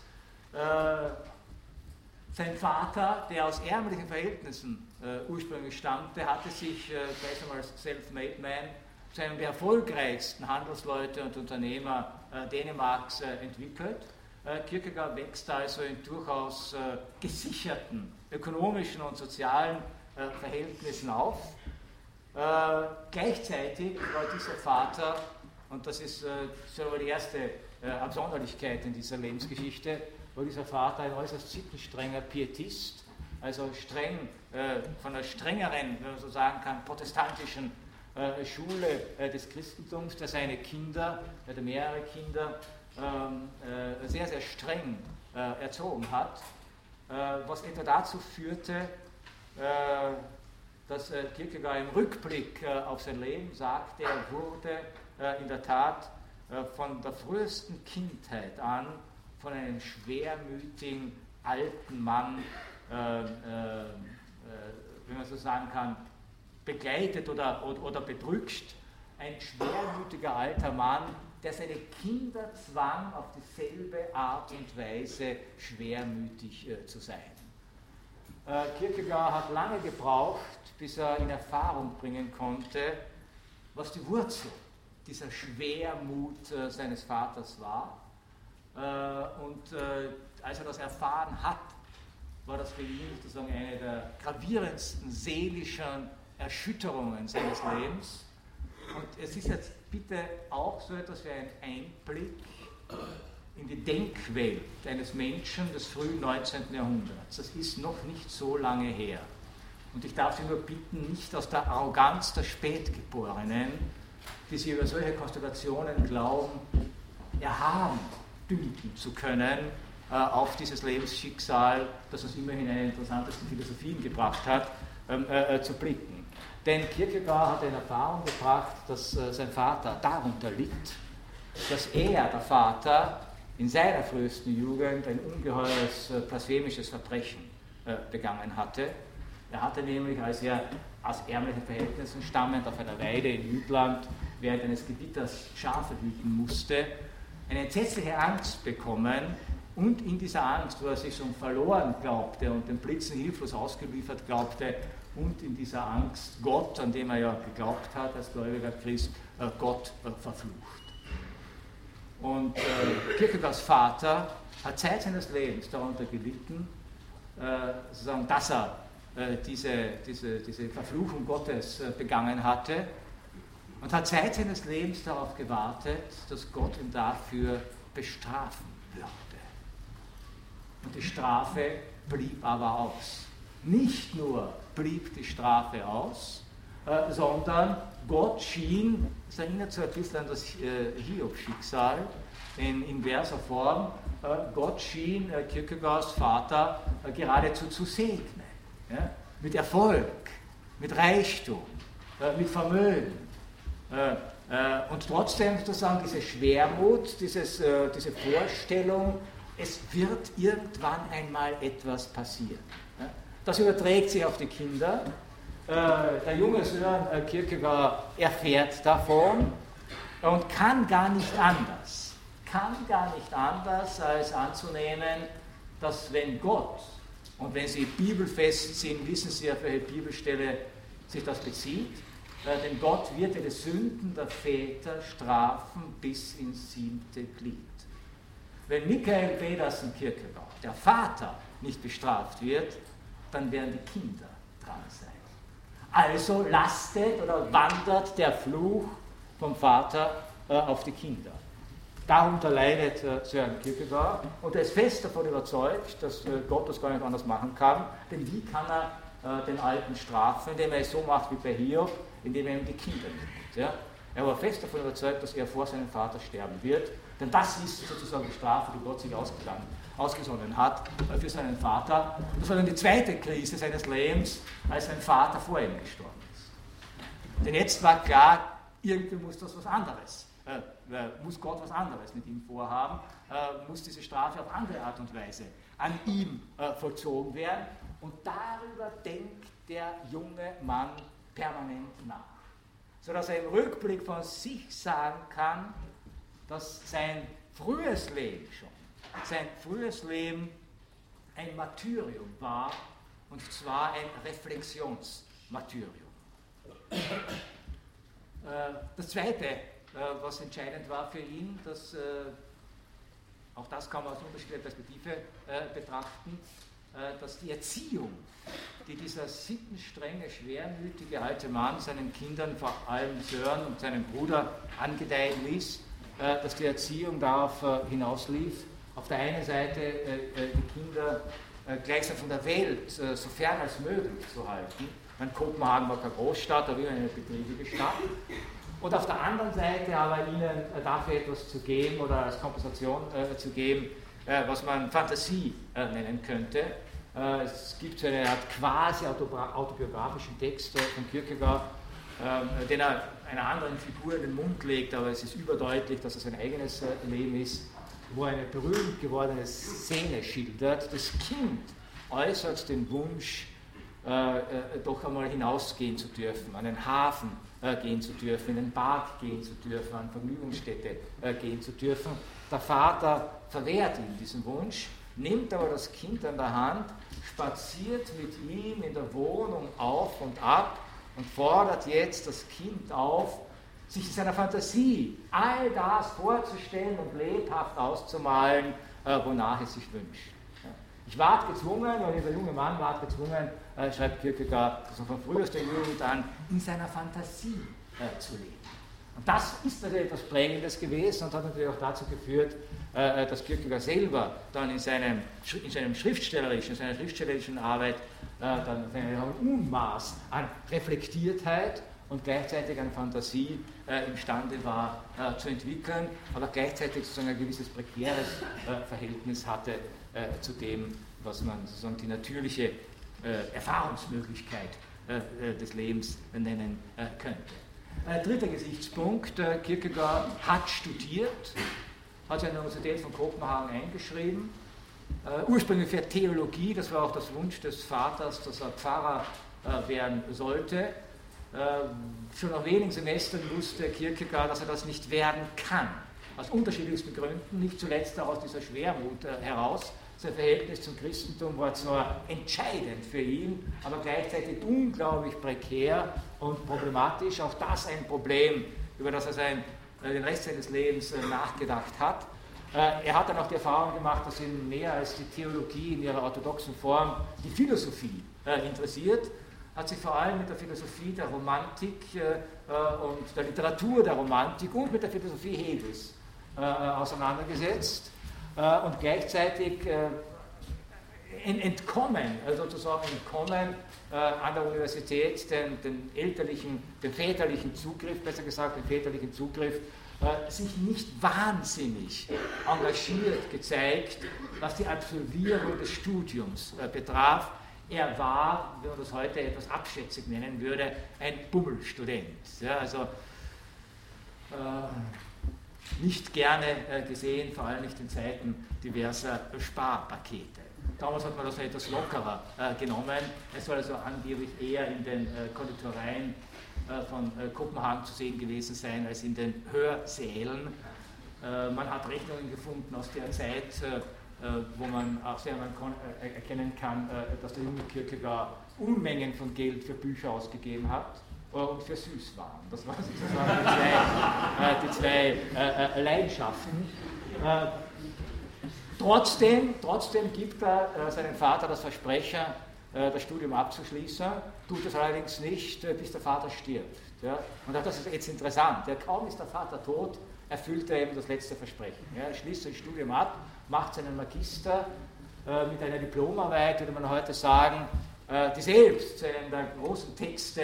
Sein Vater, der aus ärmlichen Verhältnissen ursprünglich stammte, hatte sich gleich einmal als Self-Made Man zu einem der erfolgreichsten Handelsleute und Unternehmer Dänemarks entwickelt. Kierkegaard wächst also in durchaus gesicherten ökonomischen und sozialen äh, Verhältnissen auf. Äh, gleichzeitig war dieser Vater, und das ist äh, die erste äh, Absonderlichkeit in dieser Lebensgeschichte, war dieser Vater ein äußerst sittenstrenger Pietist, also streng, äh, von der strengeren, wenn man so sagen kann, protestantischen äh, Schule des Christentums, der seine Kinder, der hatte mehrere Kinder, ähm, sehr, sehr streng erzogen hat, was etwa dazu führte, äh, dass äh, Kierkegaard im Rückblick äh, auf sein Leben sagte, er wurde in der Tat von der frühesten Kindheit an von einem schwermütigen alten Mann, wenn man so sagen kann, begleitet oder, oder bedrückt. Ein schwermütiger alter Mann, der seine Kinder zwang, auf dieselbe Art und Weise schwermütig zu sein. Äh, Kierkegaard hat lange gebraucht, bis er in Erfahrung bringen konnte, was die Wurzel dieser Schwermut äh, seines Vaters war. Äh, und als er das erfahren hat, war das für ihn sozusagen eine der gravierendsten seelischen Erschütterungen seines Lebens. Und es ist jetzt bitte auch so etwas wie ein Einblick in die Denkwelt eines Menschen des frühen 19. Jahrhunderts. Das ist noch nicht so lange her. Und ich darf Sie nur bitten, nicht aus der Arroganz der Spätgeborenen, die sie über solche Konstellationen glauben, erhaben dünken zu können äh, auf dieses Lebensschicksal, das uns immerhin eine interessantesten Philosophien gebracht hat, ähm, äh, äh, zu blicken. Denn Kierkegaard hat in Erfahrung gebracht, dass sein Vater darunter litt, dass er, der Vater, in seiner frühesten Jugend ein ungeheures äh, blasphemisches Verbrechen äh, begangen hatte. Er hatte nämlich, als er aus ärmlichen Verhältnissen stammend auf einer Weide in Jütland während eines Gewitters Schafe hüten musste, eine entsetzliche Angst bekommen und in dieser Angst, wo er sich schon verloren glaubte und den Blitzen hilflos ausgeliefert glaubte, und in dieser Angst Gott, an dem er ja geglaubt hat als gläubiger Christ, äh, Gott verflucht. Und äh, Kierkegaards Vater hat Zeit seines Lebens darunter gelitten, äh, sozusagen, dass er äh, diese, diese, diese Verfluchung Gottes äh, begangen hatte und hat Zeit seines Lebens darauf gewartet, dass Gott ihn dafür bestrafen würde. Und die Strafe blieb aber aus. Nicht nur blieb die Strafe aus, äh, sondern Gott schien, das erinnert so ein bisschen an das äh, Hiob-Schicksal in inverser Form, äh, Gott schien äh, Kierkegaards Vater geradezu zu segnen. Ja? Mit Erfolg, mit Reichtum, mit Vermögen. und trotzdem sozusagen diese Schwermut, dieses, diese Vorstellung, es wird irgendwann einmal etwas passieren. Das überträgt sich auf die Kinder der junge Sören äh, Kierkegaard erfährt davon und kann gar nicht anders, kann gar nicht anders, als anzunehmen, dass wenn Gott, und wenn Sie bibelfest sind, wissen Sie, auf welche Bibelstelle sich das bezieht, äh, denn Gott wird die Sünden der Väter strafen bis ins siebte Glied. Wenn Michael Pedersen Kierkegaard, der Vater, nicht bestraft wird, dann werden die Kinder dran sein. Also lastet oder wandert der Fluch vom Vater äh, auf die Kinder. Darunter leidet äh, Sören Kierkegaard und er ist fest davon überzeugt, dass äh, Gott das gar nicht anders machen kann. Denn wie kann er äh, den Alten strafen, indem er es so macht wie bei Hiob, indem er ihm die Kinder nimmt? Ja? Er war fest davon überzeugt, dass er vor seinem Vater sterben wird, denn das ist sozusagen die Strafe, die Gott sich ausgesonnen hat für seinen Vater. Das war dann die zweite Krise seines Lebens, als sein Vater vor ihm gestorben ist. Denn jetzt war klar, irgendwie muss das was anderes, äh, äh muss Gott was anderes mit ihm vorhaben, äh, muss diese Strafe auf andere Art und Weise an ihm äh, vollzogen werden. Und darüber denkt der junge Mann permanent nach. Sodass er im Rückblick von sich sagen kann, dass sein frühes Leben schon, sein frühes Leben ein Martyrium war, und zwar ein Reflexionsmartyrium. Äh, das Zweite, äh, was entscheidend war für ihn, dass, äh, auch das kann man aus unterschiedlicher Perspektive betrachten, dass die Erziehung, die dieser sittenstrenge, schwermütige alte Mann seinen Kindern, vor allem Sören und seinem Bruder, angedeihen ließ, dass die Erziehung darauf hinauslief, auf der einen Seite äh, die Kinder gleichsam von der Welt so fern als möglich zu halten. Mein Kopenhagen war keine Großstadt, aber immer eine betriebige Stadt. Und auf der anderen Seite aber ihnen dafür etwas zu geben oder als Kompensation zu geben, was man Fantasie nennen könnte. es gibt so eine Art quasi autobiografischen Text von Kierkegaard, ähm, den er einer anderen Figur in den Mund legt, aber es ist überdeutlich, dass es sein eigenes äh, Leben ist, wo eine berühmt gewordene Szene schildert. Das Kind äußert den Wunsch, äh, äh, doch einmal hinausgehen zu dürfen, an den Hafen äh, gehen zu dürfen, in den Park gehen zu dürfen, an Vergnügungsstätte äh, gehen zu dürfen. Der Vater verwehrt ihm diesen Wunsch, nimmt aber das Kind an der Hand, spaziert mit ihm in der Wohnung auf und ab und fordert jetzt das Kind auf, sich in seiner Fantasie all das vorzustellen und lebhaft auszumalen, äh, wonach es sich wünscht. Ich ward gezwungen, oder dieser junge Mann ward gezwungen, äh, schreibt Kierkegaard, also von frühester Jugend an, in seiner Fantasie äh, zu leben. Und das ist natürlich etwas Prägendes gewesen und hat natürlich auch dazu geführt, dass Kierkegaard selber dann in seinem, in seinem schriftstellerischen, in seiner schriftstellerischen Arbeit dann ein Unmaß an Reflektiertheit und gleichzeitig an Fantasie äh, imstande war äh, zu entwickeln, aber gleichzeitig sozusagen ein gewisses prekäres äh, Verhältnis hatte äh, zu dem, was man sozusagen die natürliche äh, Erfahrungsmöglichkeit des Lebens nennen könnte. dritter Gesichtspunkt, Kierkegaard hat studiert, hat sich an der Universität von Kopenhagen eingeschrieben, ursprünglich für Theologie, das war auch das Wunsch des Vaters, dass er Pfarrer werden sollte. Schon nach wenigen Semestern wusste Kierkegaard, dass er das nicht werden kann. Aus unterschiedlichsten Gründen, nicht zuletzt auch aus dieser Schwermut heraus. Sein Verhältnis zum Christentum war zwar entscheidend für ihn, aber gleichzeitig unglaublich prekär und problematisch. Auch das ein Problem, über das er sein, den Rest seines Lebens nachgedacht hat. Äh, er hat dann auch die Erfahrung gemacht, dass ihn mehr als die Theologie in ihrer orthodoxen Form die Philosophie äh, interessiert, hat sich vor allem mit der Philosophie der Romantik äh, und der Literatur der Romantik und mit der Philosophie Hegels auseinandergesetzt und gleichzeitig entkommen, also sozusagen entkommen an der Universität den, den elterlichen, den väterlichen Zugriff, besser gesagt den väterlichen Zugriff äh, sich nicht wahnsinnig engagiert gezeigt, was die Absolvierung des Studiums äh, betraf. Er war, wenn man das heute etwas abschätzig nennen würde, ein Bummelstudent. Ja, also äh, nicht gerne äh, gesehen, vor allem nicht in Zeiten diverser Sparpakete. Damals hat man das etwas lockerer äh, genommen. Es soll also angeblich eher in den äh, Konditoreien äh, von äh, Kopenhagen zu sehen gewesen sein als in den Hörsälen. Man hat Rechnungen gefunden aus der Zeit, wo man auch sehr man erkennen kann, dass der junge Kierkegaard Unmengen von Geld für Bücher ausgegeben hat und für Süßwaren. Das waren sozusagen die zwei, die zwei Leidenschaften. Trotzdem, trotzdem gibt er seinem Vater das Versprechen, das Studium abzuschließen tut es allerdings nicht, äh, bis der Vater stirbt. Und das ist jetzt interessant. Kaum ist der Vater tot, erfüllt er eben das letzte Versprechen. Er schließt sein Studium ab, macht seinen Magister äh, mit einer Diplomarbeit, würde man heute sagen, äh, die selbst zu einem der großen Texte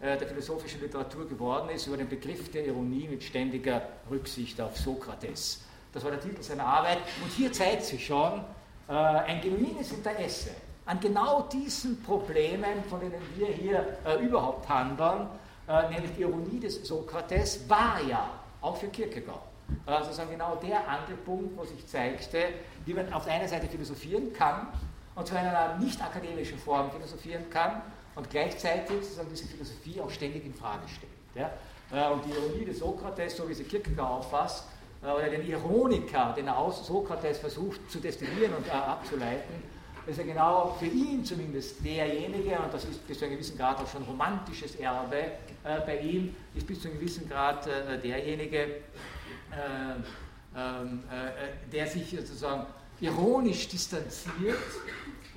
der philosophischen Literatur geworden ist, über den Begriff der Ironie mit ständiger Rücksicht auf Sokrates. Das war der Titel seiner Arbeit. Und hier zeigt sich schon ein genuines Interesse an genau diesen Problemen, von denen wir hier überhaupt handeln, nämlich die Ironie des Sokrates, war ja auch für Kierkegaard also sozusagen genau der Angelpunkt, wo sich zeigte, wie man auf der einen Seite philosophieren kann und zu einer nicht akademischen Form philosophieren kann und gleichzeitig sozusagen diese Philosophie auch ständig in Frage stellt. Ja? Äh, und die Ironie des Sokrates, so wie sie Kierkegaard auffasst, äh, oder den Ironiker, den er aus Sokrates versucht zu destillieren und äh, abzuleiten, ist ja genau für ihn zumindest derjenige, und das ist bis zu einem gewissen Grad auch schon romantisches Erbe bei ihm, ist bis zu einem gewissen Grad derjenige, der sich sozusagen ironisch distanziert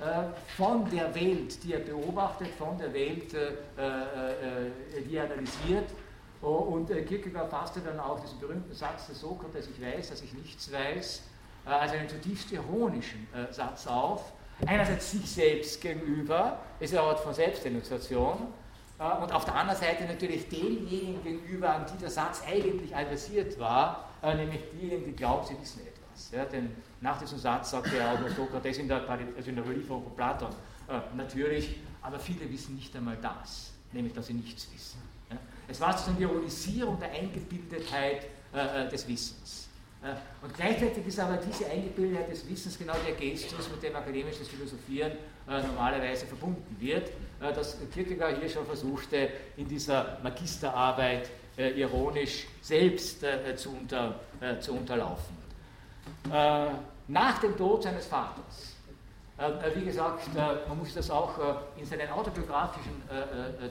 äh, von der Welt, die er beobachtet, von der Welt, die er analysiert. Oh, und Kierkegaard fasste dann auch diesen berühmten Satz des Sokrates, ich weiß, dass ich nichts weiß, als einen zutiefst ironischen Satz auf. Einerseits sich selbst gegenüber, ist eine Art von Selbstdenunziation, und auf der anderen Seite natürlich denjenigen gegenüber, an die der Satz eigentlich adressiert war, äh, nämlich diejenigen, die glauben, sie wissen etwas. Ja, denn nach diesem Satz sagt er auch Sokrates in der, also in der Überlieferung von Platon, äh, natürlich, aber viele wissen nicht einmal das, nämlich dass sie nichts wissen. Ja. Es war sozusagen die Ironisierung der Eingebildetheit äh, des Wissens. Und gleichzeitig ist aber diese Eingebildetheit des Wissens genau der Gestus, mit dem akademisches Philosophieren normalerweise verbunden wird, äh, dass Kierkegaard hier schon versuchte, in dieser Magisterarbeit äh, ironisch selbst zu, unter, zu unterlaufen. Nach dem Tod seines Vaters, wie gesagt, man muss das auch in seinen autobiografischen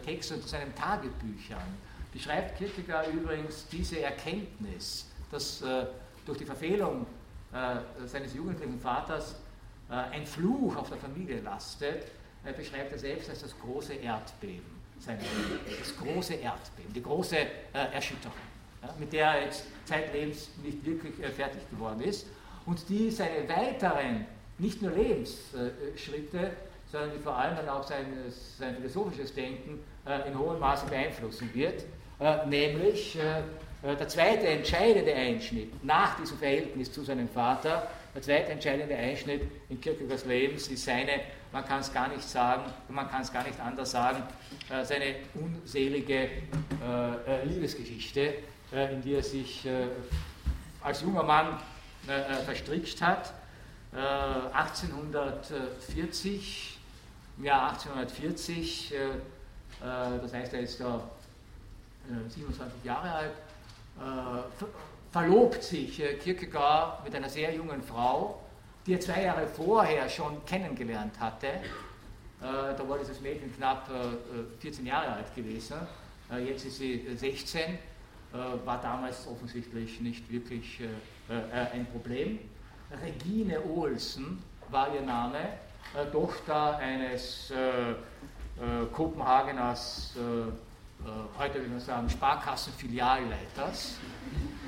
Texten und seinen Tagebüchern, beschreibt Kierkegaard übrigens diese Erkenntnis, dass durch die Verfehlung seines jugendlichen Vaters äh, ein Fluch auf der Familie lastet, er beschreibt er selbst als das große Erdbeben. Das große Erdbeben, die große äh, Erschütterung, mit der er jetzt zeitlebens nicht wirklich äh, fertig geworden ist und die seine weiteren, nicht nur Lebensschritte, sondern die vor allem dann auch sein, sein philosophisches Denken in hohem Maße beeinflussen wird, nämlich der zweite entscheidende Einschnitt nach diesem Verhältnis zu seinem Vater der zweite entscheidende Einschnitt in Kierkegaards Lebens ist seine, man kann es gar nicht sagen, man kann es gar nicht anders sagen, äh, seine unselige äh, äh, Liebesgeschichte, in die er sich als junger Mann verstrickt hat. 1840, im Jahr 1840, das heißt, er ist da 27 Jahre alt, verlobt sich äh, Kierkegaard mit einer sehr jungen Frau, die er zwei Jahre vorher schon kennengelernt hatte. Äh, da war dieses Mädchen knapp 14 äh, Jahre alt gewesen. Jetzt ist sie 16, war damals offensichtlich nicht wirklich ein Problem. Regine Olsen war ihr Name, Tochter eines Kopenhageners heute würde man sagen, Sparkassenfilialleiters,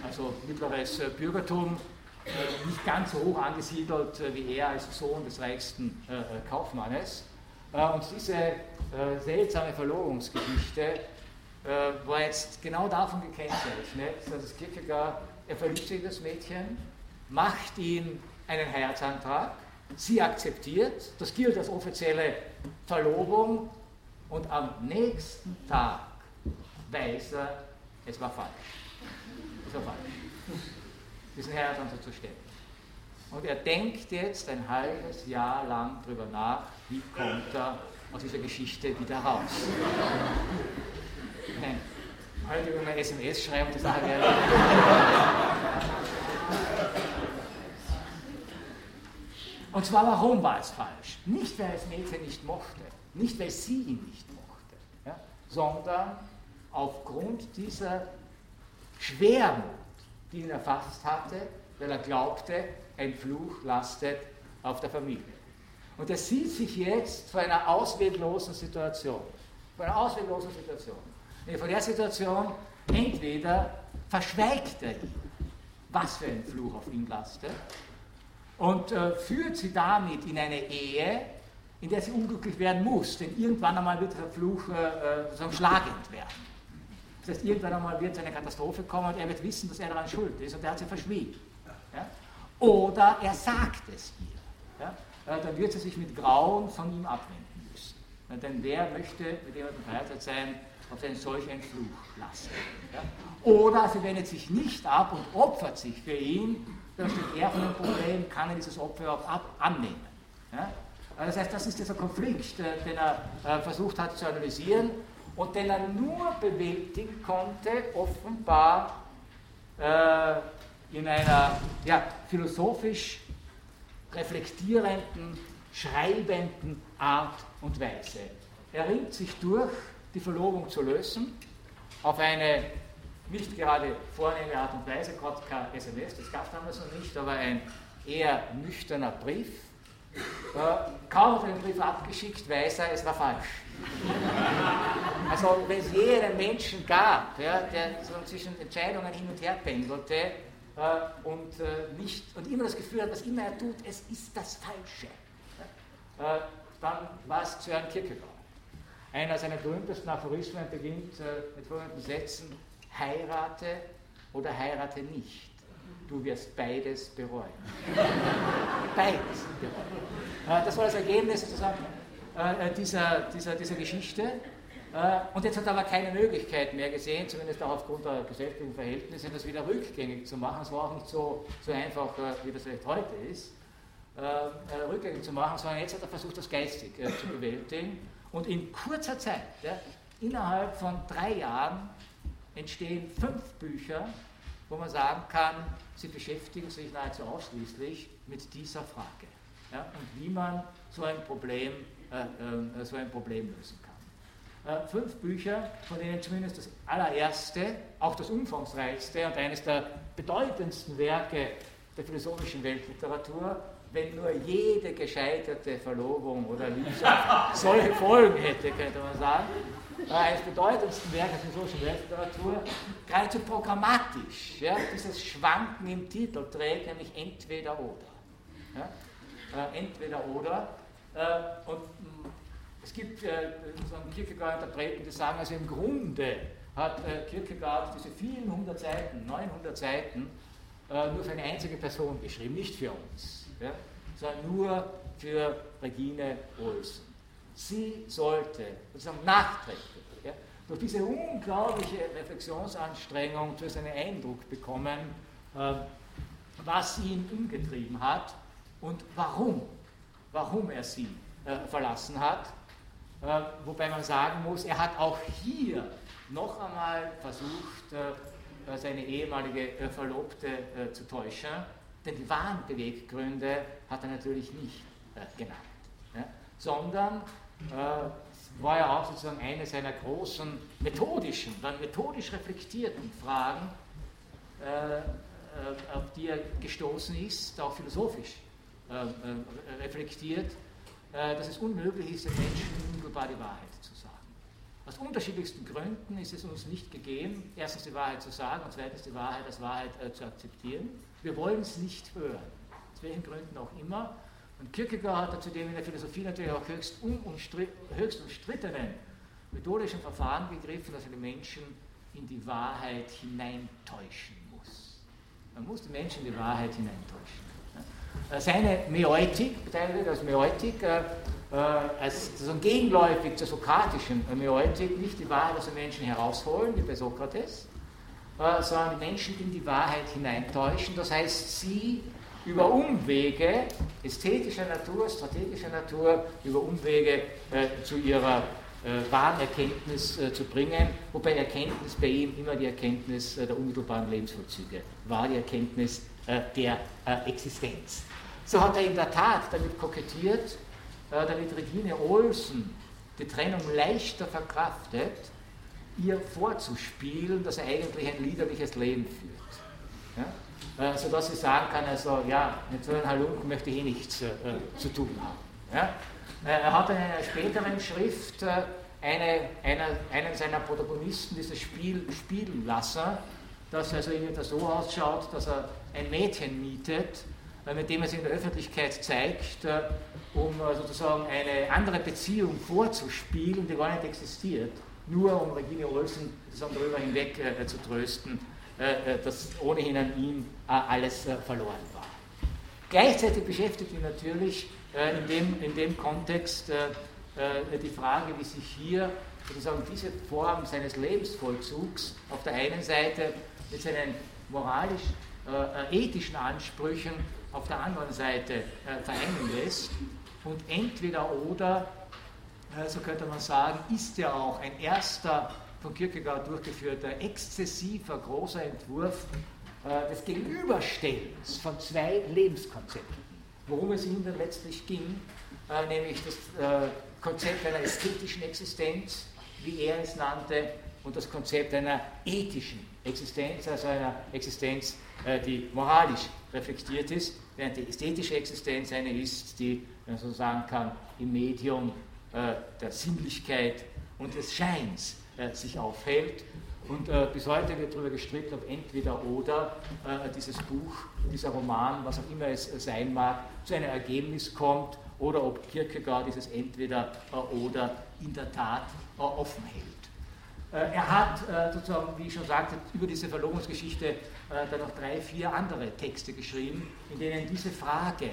also mittleres äh, Bürgertum, äh, nicht ganz so hoch angesiedelt wie er als Sohn des reichsten Kaufmannes. Und diese seltsame Verlobungsgeschichte war jetzt genau davon gekennzeichnet, dass es Kierkegaard, er verliebt sich in das Mädchen, macht ihm einen Heiratsantrag, sie akzeptiert, das gilt als offizielle Verlobung. Und am nächsten Tag weiß er, es war falsch. Es war falsch. Diesen Heiratsantrag zu stellen. Und er denkt jetzt ein halbes Jahr lang darüber nach, wie kommt er aus dieser Geschichte wieder raus. Nein, heute über eine SMS schreiben, das sage Und zwar, warum war es falsch? Nicht, weil das Mädchen nicht mochte, nicht, weil sie ihn nicht mochte, ja, sondern aufgrund dieser Schwermut, die ihn erfasst hatte, weil er glaubte, ein Fluch lastet auf der Familie. Und er sieht sich jetzt vor einer ausweglosen Situation. Vor einer ausweglosen Situation. Vor der Situation entweder verschweigt er ihn, was für ein Fluch auf ihn lastet, und äh, führt sie damit in eine Ehe, in der sie unglücklich werden muss, denn irgendwann einmal wird dieser Fluch äh, sozusagen schlagend werden. Das heißt, irgendwann einmal wird eine Katastrophe kommen und er wird wissen, dass er daran schuld ist und er hat sie verschwiegen. Ja? Oder er sagt es ihr. Ja? Dann wird sie sich mit Grauen von ihm abwenden müssen. Denn wer möchte mit jemandem verheiratet sein, auf einen solchen Fluch lassen? Ja? Oder sie wendet sich nicht ab und opfert sich für ihn, dann steht er vor dem Problem, kann er dieses Opfer überhaupt ab annehmen. Ja? Das heißt, das ist dieser Konflikt, äh, den er äh, versucht hat zu analysieren und den er nur bewältigen konnte, offenbar äh, in einer ja, philosophisch reflektierenden, schreibenden Art und Weise. Er ringt sich durch, die Verlobung zu lösen, auf eine nicht gerade vornehme Art und Weise, gerade kein SMS, das gab es damals noch nicht, aber ein eher nüchterner Brief. Kaum hat er den Brief abgeschickt, weiß er, es war falsch. Also wenn es je einen Menschen gab, ja, der so zwischen Entscheidungen hin und her pendelte äh, und, äh, nicht, und immer das Gefühl hat, was immer er tut, es ist das Falsche, ja, äh, dann war es Sören Kierkegaard. Einer seiner berühmtesten Aphorismen beginnt äh, mit folgenden Sätzen, heirate oder heirate nicht. Du wirst beides bereuen. beides bereuen. Äh, das war das Ergebnis sozusagen äh, äh, dieser, dieser, dieser Geschichte. Und jetzt hat er aber keine Möglichkeit mehr gesehen, zumindest auch aufgrund der gesellschaftlichen Verhältnisse, das wieder rückgängig zu machen. Es war auch nicht so, so einfach, wie das vielleicht heute ist, rückgängig zu machen, sondern jetzt hat er versucht, das geistig zu bewältigen. Und in kurzer Zeit, ja, innerhalb von drei Jahren, entstehen fünf Bücher, wo man sagen kann, sie beschäftigen sich nahezu ausschließlich mit dieser Frage ja, und wie man so ein Problem, äh, äh, so ein Problem lösen kann. Äh, fünf Bücher, von denen zumindest das allererste, auch das umfangreichste und eines der bedeutendsten Werke der philosophischen Weltliteratur, wenn nur jede gescheiterte Verlobung oder Liebschaft solche Folgen hätte, könnte man sagen, eines bedeutendsten Werkes der philosophischen Weltliteratur, geradezu programmatisch, ja, dieses Schwanken im Titel trägt, nämlich entweder oder. Ja, äh, entweder oder. Äh, und mh, mm, es gibt äh, Kierkegaard-Interpreten, die sagen, also im Grunde hat äh, Kierkegaard diese vielen hundert Seiten, 900 Seiten, äh, nur für eine einzige Person geschrieben, nicht für uns, ja, sondern nur für Regine Olsen. Sie sollte sozusagen nachträglich durch diese unglaubliche Reflexionsanstrengung zu einen Eindruck bekommen, äh, was ihn umgetrieben hat und warum, warum er sie äh, verlassen hat. Äh, wobei man sagen muss, er hat auch hier noch einmal versucht, äh, seine ehemalige Verlobte zu täuschen, denn die wahren Beweggründe hat er natürlich nicht genannt, ja, sondern war ja auch sozusagen eine seiner großen methodischen, dann methodisch reflektierten Fragen, äh, äh, auf die er gestoßen ist, auch philosophisch äh, äh reflektiert, äh, dass es unmöglich ist, den Menschen unmittelbar die Wahrheit zu sagen. Aus unterschiedlichsten Gründen ist es uns nicht gegeben, erstens die Wahrheit zu sagen und zweitens die Wahrheit als Wahrheit äh, zu akzeptieren. Wir wollen es nicht hören, aus welchen Gründen auch immer. Und Kierkegaard hat zudem in der Philosophie natürlich auch höchst, höchst umstrittenen methodischen Verfahren gegriffen, dass er die Menschen in die Wahrheit hineintäuschen muss. Man muss die Menschen in die Wahrheit hineintäuschen. Äh, seine Mäeutik, beteiligt als Mäeutik, äh, äh, als sozusagen gegenläufig zur sokratischen Mäeutik, nicht die Wahrheit aus den Menschen herausholen, wie bei Sokrates, sondern die Menschen in die Wahrheit hineintäuschen. Das heißt, sie über Umwege ästhetischer Natur, strategischer Natur, über Umwege äh, zu ihrer äh, wahren Erkenntnis äh, zu bringen, wobei Erkenntnis bei ihm immer die Erkenntnis äh, der unmittelbaren Lebensvollzüge war, die Erkenntnis äh, der äh, Existenz. So hat er in der Tat damit kokettiert, damit Regine Olsen die Trennung leichter verkraftet, ihr vorzuspielen, dass er eigentlich ein liederliches Leben führt. Ja? Äh, sodass sie sagen kann, also ja, mit so einem Halunken möchte ich eh nichts äh, zu tun haben. Ja? Äh, er hat in einer späteren Schrift äh, eine, einer, einen seiner Protagonisten dieses Spiel spielen lassen, das also irgendwie so ausschaut, dass er ein Mädchen mietet, mit dem er sich in der Öffentlichkeit zeigt, um sozusagen eine andere Beziehung vorzuspielen, die gar nicht existiert, nur um Regine Olsen darüber hinweg zu trösten, dass ohnehin an ihm alles verloren war. Gleichzeitig beschäftigt ihn natürlich in, dem, in dem Kontext die Frage, wie sich hier sozusagen diese Form seines Lebensvollzugs auf der einen Seite mit seinen moralisch-ethischen Ansprüchen auf der anderen Seite äh, vereinen lässt. Und entweder oder, äh, so könnte man sagen, ist ja auch ein erster von Kierkegaard durchgeführter, exzessiver, großer Entwurf äh, des Gegenüberstellens von zwei Lebenskonzepten. Worum es ihm dann letztlich ging, nämlich das Konzept einer ästhetischen Existenz, wie er es nannte, und das Konzept einer ethischen Existenz, also einer Existenz, die moralisch reflektiert ist während die ästhetische Existenz eine ist, die, wenn man so sagen kann, im Medium äh, der Sinnlichkeit und des Scheins äh, sich aufhält. Und äh, bis heute wird darüber gestritten, ob entweder oder äh, dieses Buch, dieser Roman, was auch immer es äh, sein mag, zu einem Ergebnis kommt oder ob Kierkegaard dieses entweder äh, oder in der Tat offen hält. Er hat sozusagen, wie ich schon sagte, über diese Verlobungsgeschichte äh, dann noch drei, vier andere Texte geschrieben, in denen diese Frage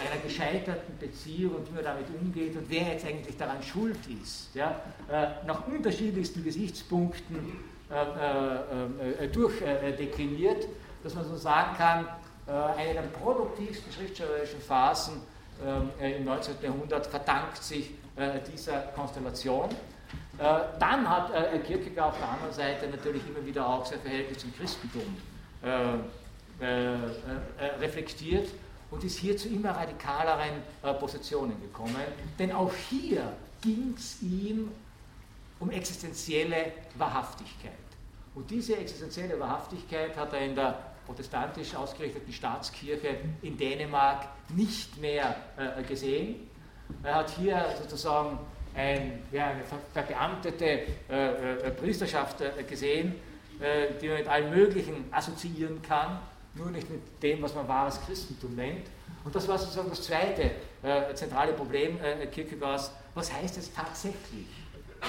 einer gescheiterten Beziehung und wie man damit umgeht und wer jetzt eigentlich daran schuld ist, ja, äh, nach unterschiedlichsten Gesichtspunkten äh, äh, durchdekliniert, dass man so sagen kann, eine der produktivsten schriftstellerischen Phasen im 19. Jahrhundert verdankt sich dieser Konstellation. Dann hat Kierkegaard auf der anderen Seite natürlich immer wieder auch sein Verhältnis zum Christentum äh, äh, äh, reflektiert und ist hier zu immer radikaleren Positionen gekommen. Denn auch hier ging es ihm um existenzielle Wahrhaftigkeit. Und diese existenzielle Wahrhaftigkeit hat er in der protestantisch ausgerichteten Staatskirche in Dänemark nicht mehr äh, gesehen. Er hat hier sozusagen ein, ja, eine verbeamtete äh, äh, Priesterschaft gesehen, äh, die man mit allem Möglichen assoziieren kann, nur nicht mit dem, was man wahres Christentum nennt. Und das war sozusagen das zweite äh, zentrale Problem äh, Kierkegaards. Was heißt es tatsächlich,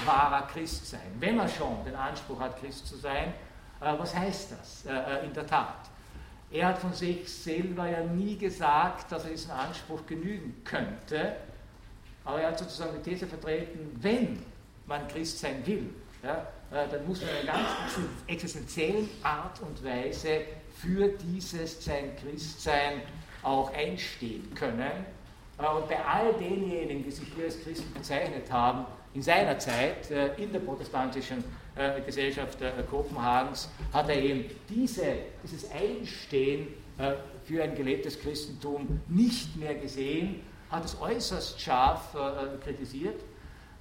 wahrer Christ sein? Wenn man schon den Anspruch hat, Christ zu sein, äh, was heißt das äh, äh, in der Tat? Er hat von sich selber ja nie gesagt, dass er diesen Anspruch genügen könnte, aber er hat sozusagen die These vertreten, wenn man Christ sein will, ja, äh, dann muss man in einer ganz existenziellen Art und Weise für dieses sein Christsein auch einstehen können. Äh, und bei all denjenigen, die sich hier als Christen bezeichnet haben, in seiner Zeit äh, in der protestantischen Gesellschaft Kopenhagens, hat er eben diese, dieses Einstehen für ein gelebtes Christentum nicht mehr gesehen, hat es äußerst scharf kritisiert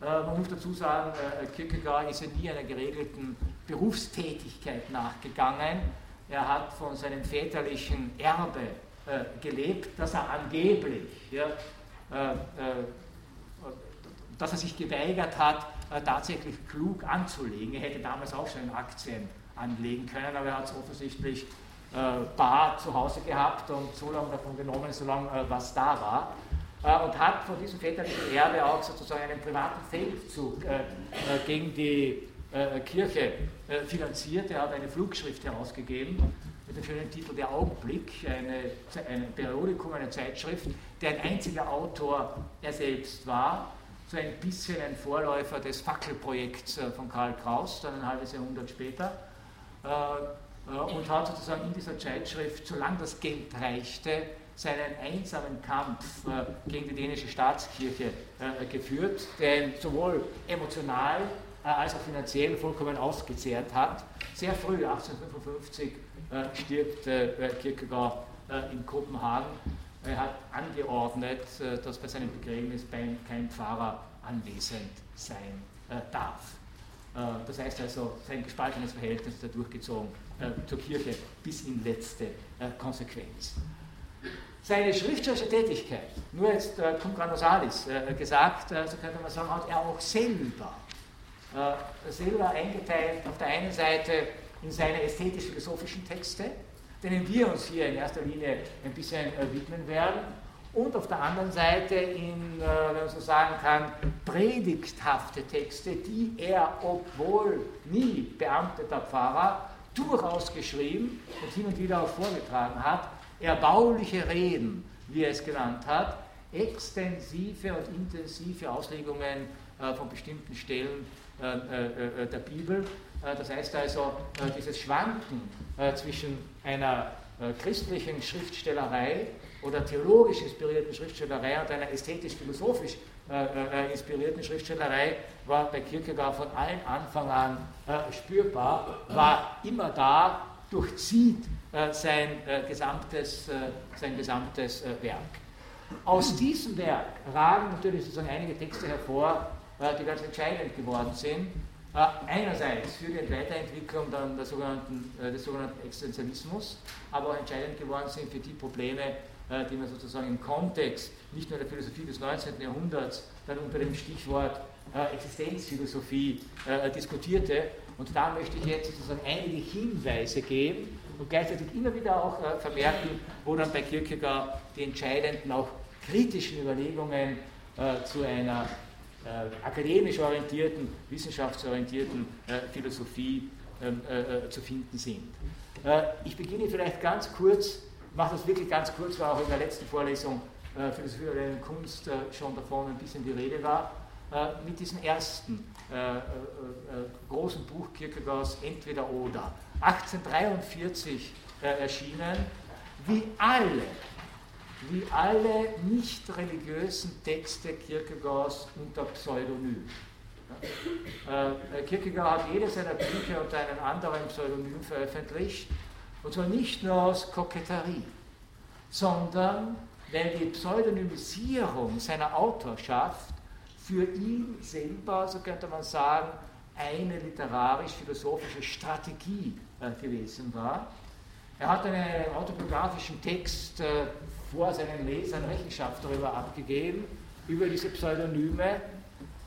äh, man muss dazu sagen, äh, Kierkegaard ist ja nie einer geregelten Berufstätigkeit nachgegangen. Er hat von seinem väterlichen Erbe äh, gelebt, das er angeblich, ja, dass er sich geweigert hat, tatsächlich klug anzulegen. Er hätte damals auch schon in Aktien anlegen können, aber er hat es offensichtlich bar zu Hause gehabt und so lange davon genommen, solange was da war. Äh, und hat von diesem väterlichen Erbe auch sozusagen einen privaten Feldzug äh, äh, gegen die Kirche finanziert. Er hat eine Flugschrift herausgegeben mit dem schönen Titel Der Augenblick, eine, ein Periodikum, eine Zeitschrift, der ein einziger Autor er selbst war, so ein bisschen ein Vorläufer des Fackelprojekts von Karl Kraus, dann ein halbes Jahrhundert später, und hat sozusagen in dieser Zeitschrift, solange das Geld reichte, seinen einsamen Kampf äh, gegen die dänische Staatskirche äh, geführt, der ihn sowohl emotional äh, als auch finanziell vollkommen ausgezehrt hat. Sehr früh, 1855, stirbt Kierkegaard in Kopenhagen. Er hat angeordnet, dass bei seinem Begräbnis kein Pfarrer anwesend sein darf. Das heißt also, sein gespaltenes Verhältnis ist er durchgezogen zur Kirche bis in letzte Konsequenz. Seine schriftstellerische Tätigkeit, nur jetzt äh, cum granosalis äh, gesagt, äh, so könnte man sagen, hat er auch selber, äh, selber eingeteilt auf der einen Seine in seine ästhetisch-philosophischen Texte denen wir uns hier in erster Linie ein bisschen widmen werden. Und auf der anderen Seite in, wenn man so sagen kann, predigthafte Texte, die er, obwohl nie beamteter Pfarrer, durchaus geschrieben und hin und wieder auch vorgetragen hat, erbauliche Reden, wie er es genannt hat, extensive und intensive Auslegungen äh, von bestimmten Stellen äh, äh, der Bibel. das heißt also, dieses Schwanken zwischen einer christlichen Schriftstellerei oder theologisch inspirierten Schriftstellerei und einer ästhetisch-philosophisch inspirierten Schriftstellerei war bei Kierkegaard von allen Anfang an spürbar, war immer da, durchzieht sein, gesamtes, sein gesamtes Werk. Aus diesem Werk ragen natürlich sozusagen einige Texte hervor, äh, die ganz entscheidend geworden sind. Äh, einerseits für die Weiterentwicklung dann sogenannten, äh, des sogenannten Existenzialismus, aber auch entscheidend geworden sind für die Probleme, die man sozusagen im Kontext nicht nur der Philosophie des 19. Jahrhunderts dann unter dem Stichwort Existenzphilosophie diskutierte. Und da möchte ich jetzt sozusagen einige Hinweise geben, und gleichzeitig immer wieder auch äh, vermerken, wo dann bei Kierkegaard die entscheidenden, auch kritischen Überlegungen äh, zu einer äh, akademisch orientierten, wissenschaftsorientierten äh, Philosophie ähm, äh, zu finden sind. ich beginne vielleicht ganz kurz, mache das wirklich ganz kurz, weil auch in der letzten Vorlesung Philosophie oder Kunst schon davon ein bisschen die Rede war, mit diesem ersten großen Buch Kierkegaards Entweder oder. 1843 äh, erschienen, wie alle, wie alle nicht religiösen Texte Kierkegaards unter Pseudonym. Äh, Kierkegaard hat jedes seiner Bücher unter einem anderen Pseudonym veröffentlicht, und zwar nicht nur aus Koketterie, sondern weil die Pseudonymisierung seiner Autorschaft für ihn selber, so könnte man sagen, eine literarisch-philosophische Strategie äh, gewesen war. Er hat einen autobiografischen Text äh, vor seinen Lesern Rechenschaft darüber abgegeben, über diese Pseudonyme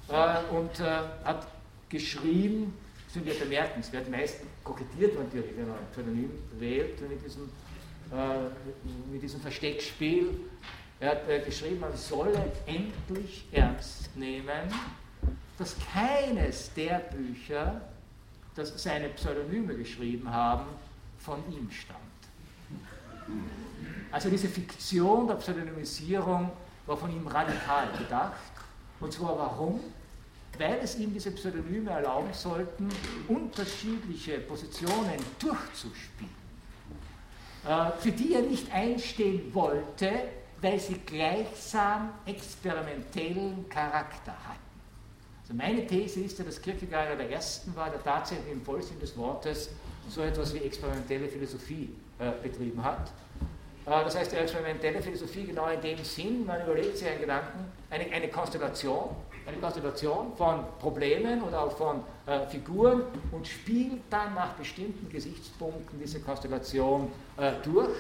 äh, und hat geschrieben, das sind ja bemerkenswert, meist kokettiert man natürlich, wenn man ein Pseudonym wählt mit diesem, mit diesem Versteckspiel. Er hat geschrieben, man solle endlich ernst nehmen, dass keines der Bücher das seine Pseudonyme geschrieben haben, von ihm stammt. Also diese Fiktion der Pseudonymisierung war von ihm radikal gedacht. Und zwar warum? Weil es ihm diese Pseudonyme erlauben sollten, unterschiedliche Positionen durchzuspielen, äh, für die er nicht einstehen wollte, weil sie gleichsam experimentellen Charakter hatten. Also meine These ist ja, dass Kierkegaard einer der ersten war, der tatsächlich im Vollsinn des Wortes so etwas wie experimentelle Philosophie äh, betrieben hat. Äh, das heißt, experimentelle Philosophie genau in dem Sinn, man überlegt sich einen Gedanken, eine, eine Konstellation, eine Konstellation von Problemen oder auch von äh, Figuren und spielt dann nach bestimmten Gesichtspunkten diese Konstellation äh, durch,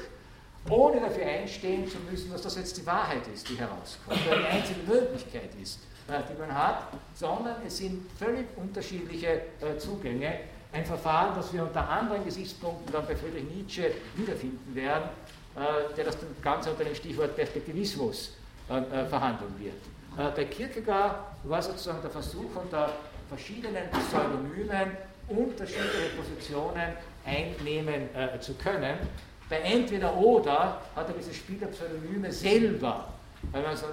ohne dafür einstehen zu müssen, dass das jetzt die Wahrheit ist, die herauskommt, oder die einzige Möglichkeit ist, äh, die man hat, sondern es sind völlig unterschiedliche äh, Zugänge. Ein Verfahren, das wir unter anderen Gesichtspunkten dann bei Friedrich Nietzsche wiederfinden werden, äh, der das Ganze unter dem Stichwort Perspektivismus verhandeln wird. Bei Kierkegaard war sozusagen der Versuch, unter verschiedenen Pseudonymen unterschiedliche Positionen einnehmen zu können. Bei Entweder oder hat er dieses Spiel der Pseudonyme selber weil man so,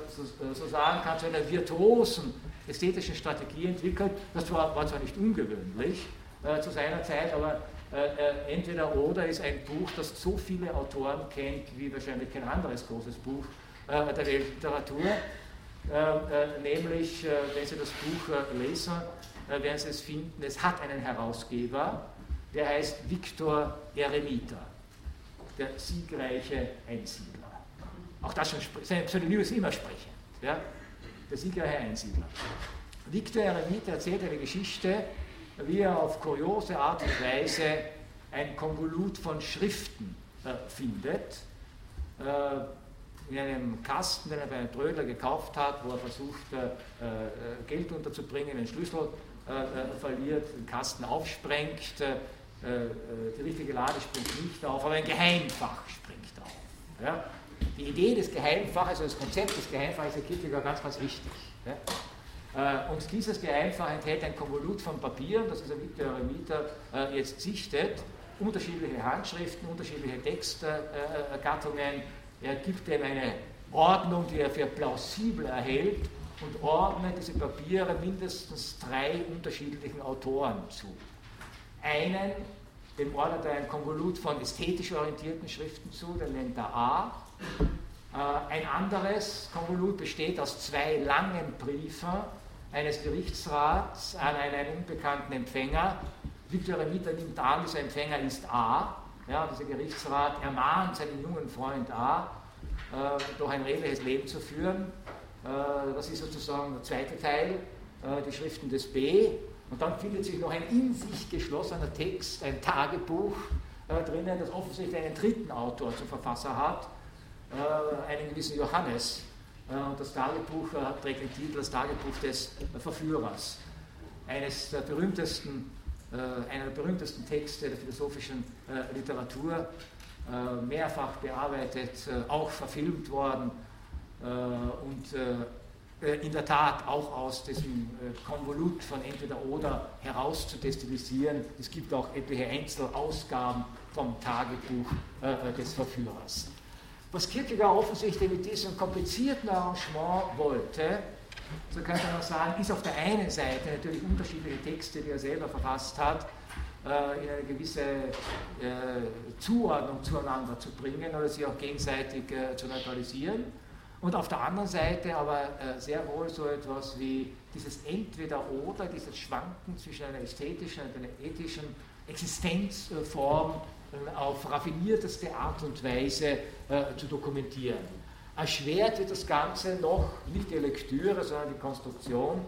so, sagen kann, zu einer virtuosen ästhetischen Strategie entwickelt. Das war, war zwar nicht ungewöhnlich äh, zu seiner Zeit, aber äh, äh, entweder oder ist ein Buch, das so viele Autoren kennt wie wahrscheinlich kein anderes großes Buch äh, der Weltliteratur. Äh, äh, nämlich, wenn Sie das Buch lesen, werden Sie es finden, es hat einen Herausgeber, der heißt Viktor Eremita, der siegreiche Einsiedler. Auch das schon, sein Pseudonym ist immer sprechend. Ja? Der siegreiche Einsiedler. Victor Eremit erzählt eine Geschichte, wie er auf kuriose Art und Weise ein Konvolut von Schriften äh, findet. Äh, in einem Kasten, den er bei einem Trödler gekauft hat, wo er versucht, äh, äh Geld unterzubringen, einen Schlüssel äh, äh, verliert, den Kasten aufsprengt, die richtige Lade springt nicht auf, aber ein Geheimfach springt auf. Ja? Die Idee des Geheimfaches, also das Konzept des Geheimfaches ist Kierkegaard ganz, ganz wichtig. Ja? Und dieses Geheimfach enthält ein Konvolut von Papieren, das dieser Victor Eremiter jetzt sichtet, unterschiedliche Handschriften, unterschiedliche Textgattungen. Er gibt dem eine Ordnung, die er für plausibel erhält und ordnet diese Papiere mindestens drei unterschiedlichen Autoren zu. Einen, dem ordnet er ein Konvolut von ästhetisch orientierten Schriften zu, den nennt er A. Äh, ein anderes Konvolut besteht aus zwei langen Briefen eines Gerichtsrats an einen unbekannten Empfänger. Victor Remita nimmt an, dieser Empfänger ist A. Ja, dieser Gerichtsrat ermahnt seinen jungen Freund A, äh, doch ein redliches Leben zu führen. Äh, das ist sozusagen der zweite Teil, äh, die Schriften des B. Und dann findet sich noch ein in sich geschlossener Text, ein Tagebuch drinnen, das offensichtlich einen dritten Autor zum Verfasser hat, einen gewissen Johannes. Und das Tagebuch trägt den Titel Das Tagebuch des Verführers. Eines der berühmtesten, einer der berühmtesten Texte der philosophischen Literatur, mehrfach bearbeitet, auch verfilmt worden äh, und äh, in der Tat auch aus diesem äh, Konvolut von entweder oder herauszudestillieren. Es gibt auch etliche Einzelausgaben vom Tagebuch des Verführers. Was Kierkegaard offensichtlich mit diesem komplizierten Arrangement wollte, so könnte man sagen, ist auf der einen Seite natürlich unterschiedliche Texte, die er selber verfasst hat, in eine gewisse Zuordnung zueinander zu bringen oder sie auch gegenseitig zu neutralisieren. Und auf der anderen Seite aber äh, sehr wohl so etwas wie dieses Entweder-Oder, dieses Schwanken zwischen einer ästhetischen und einer ethischen Existenzform äh, auf raffinierteste Art und Weise äh, zu dokumentieren. Erschwert wird das Ganze noch, nicht die Lektüre, sondern die Konstruktion,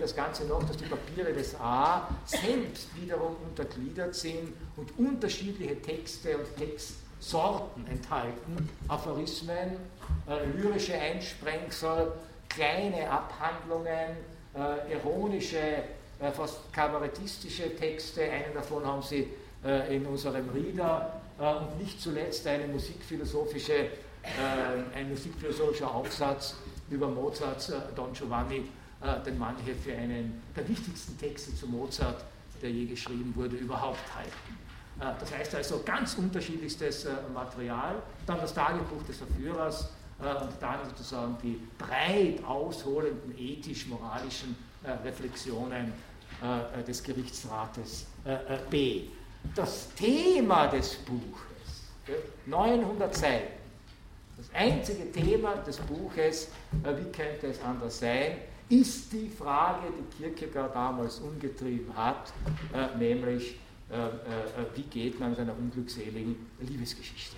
das Ganze noch, dass die Papiere des A selbst wiederum untergliedert sind und unterschiedliche Texte und Textsorten enthalten, Aphorismen, äh, lyrische Einsprengsel, kleine Abhandlungen, äh, ironische, äh, fast kabarettistische Texte. Einen davon haben Sie äh, in unserem Rieder äh, und nicht zuletzt eine musikphilosophische, äh, ein musikphilosophischer Aufsatz über Mozarts Don Giovanni, den manche für einen der wichtigsten Texte zu Mozart, der je geschrieben wurde, überhaupt halten. Das heißt also ganz unterschiedlichstes Material. Dann das Tagebuch des Verführers, äh, und dann sozusagen die breit ausholenden ethisch-moralischen äh, Reflexionen äh, des Gerichtsrates B. Das Thema des Buches, 900 Seiten, das einzige Thema des Buches, wie könnte es anders sein, ist die Frage, die Kierkegaard damals umgetrieben hat, nämlich wie geht man mit einer unglückseligen Liebesgeschichte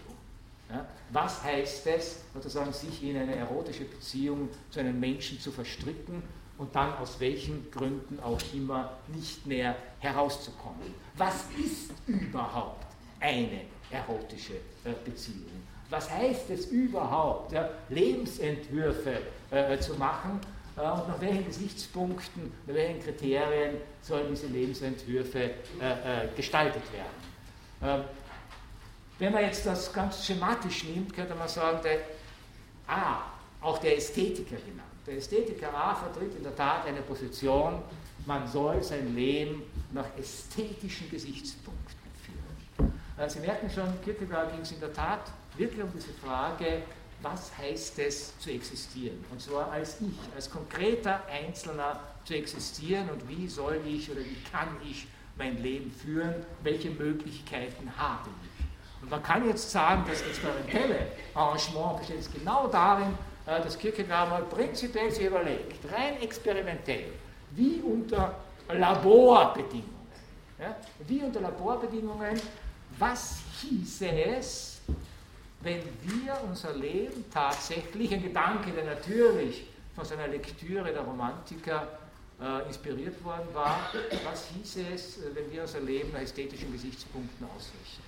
ja? Was heißt es, sozusagen, sich in eine erotische Beziehung zu einem Menschen zu verstricken und dann aus welchen Gründen auch immer nicht mehr herauszukommen? Was ist überhaupt eine erotische äh, Beziehung? Was heißt es überhaupt, ja, Lebensentwürfe äh, zu machen äh, und nach welchen Gesichtspunkten, nach welchen Kriterien sollen diese Lebensentwürfe äh, äh, gestaltet werden? Ähm, wenn man jetzt das ganz schematisch nimmt, könnte man sagen, der A, auch der Ästhetiker genannt. Der Ästhetiker A vertritt in der Tat eine Position, man soll sein Leben nach ästhetischen Gesichtspunkten führen. Äh, Sie merken schon, Kierkegaard ging es in der Tat wirklich um diese Frage, was heißt es zu existieren? Und zwar als ich, als konkreter Einzelner zu existieren und wie soll ich oder wie kann ich mein Leben führen? Welche Möglichkeiten habe ich? Und man kann jetzt sagen, das experimentelle Arrangement besteht jetzt genau darin, äh, dass Kierkegaard mal prinzipiell sich überlegt, rein experimentell, wie unter Laborbedingungen, ja, wie unter Laborbedingungen, was hieße es, wenn wir unser Leben tatsächlich, ein Gedanke, der natürlich von seiner Lektüre der Romantiker äh, inspiriert worden war, was hieße es, wenn wir unser Leben nach ästhetischen Gesichtspunkten ausrichten?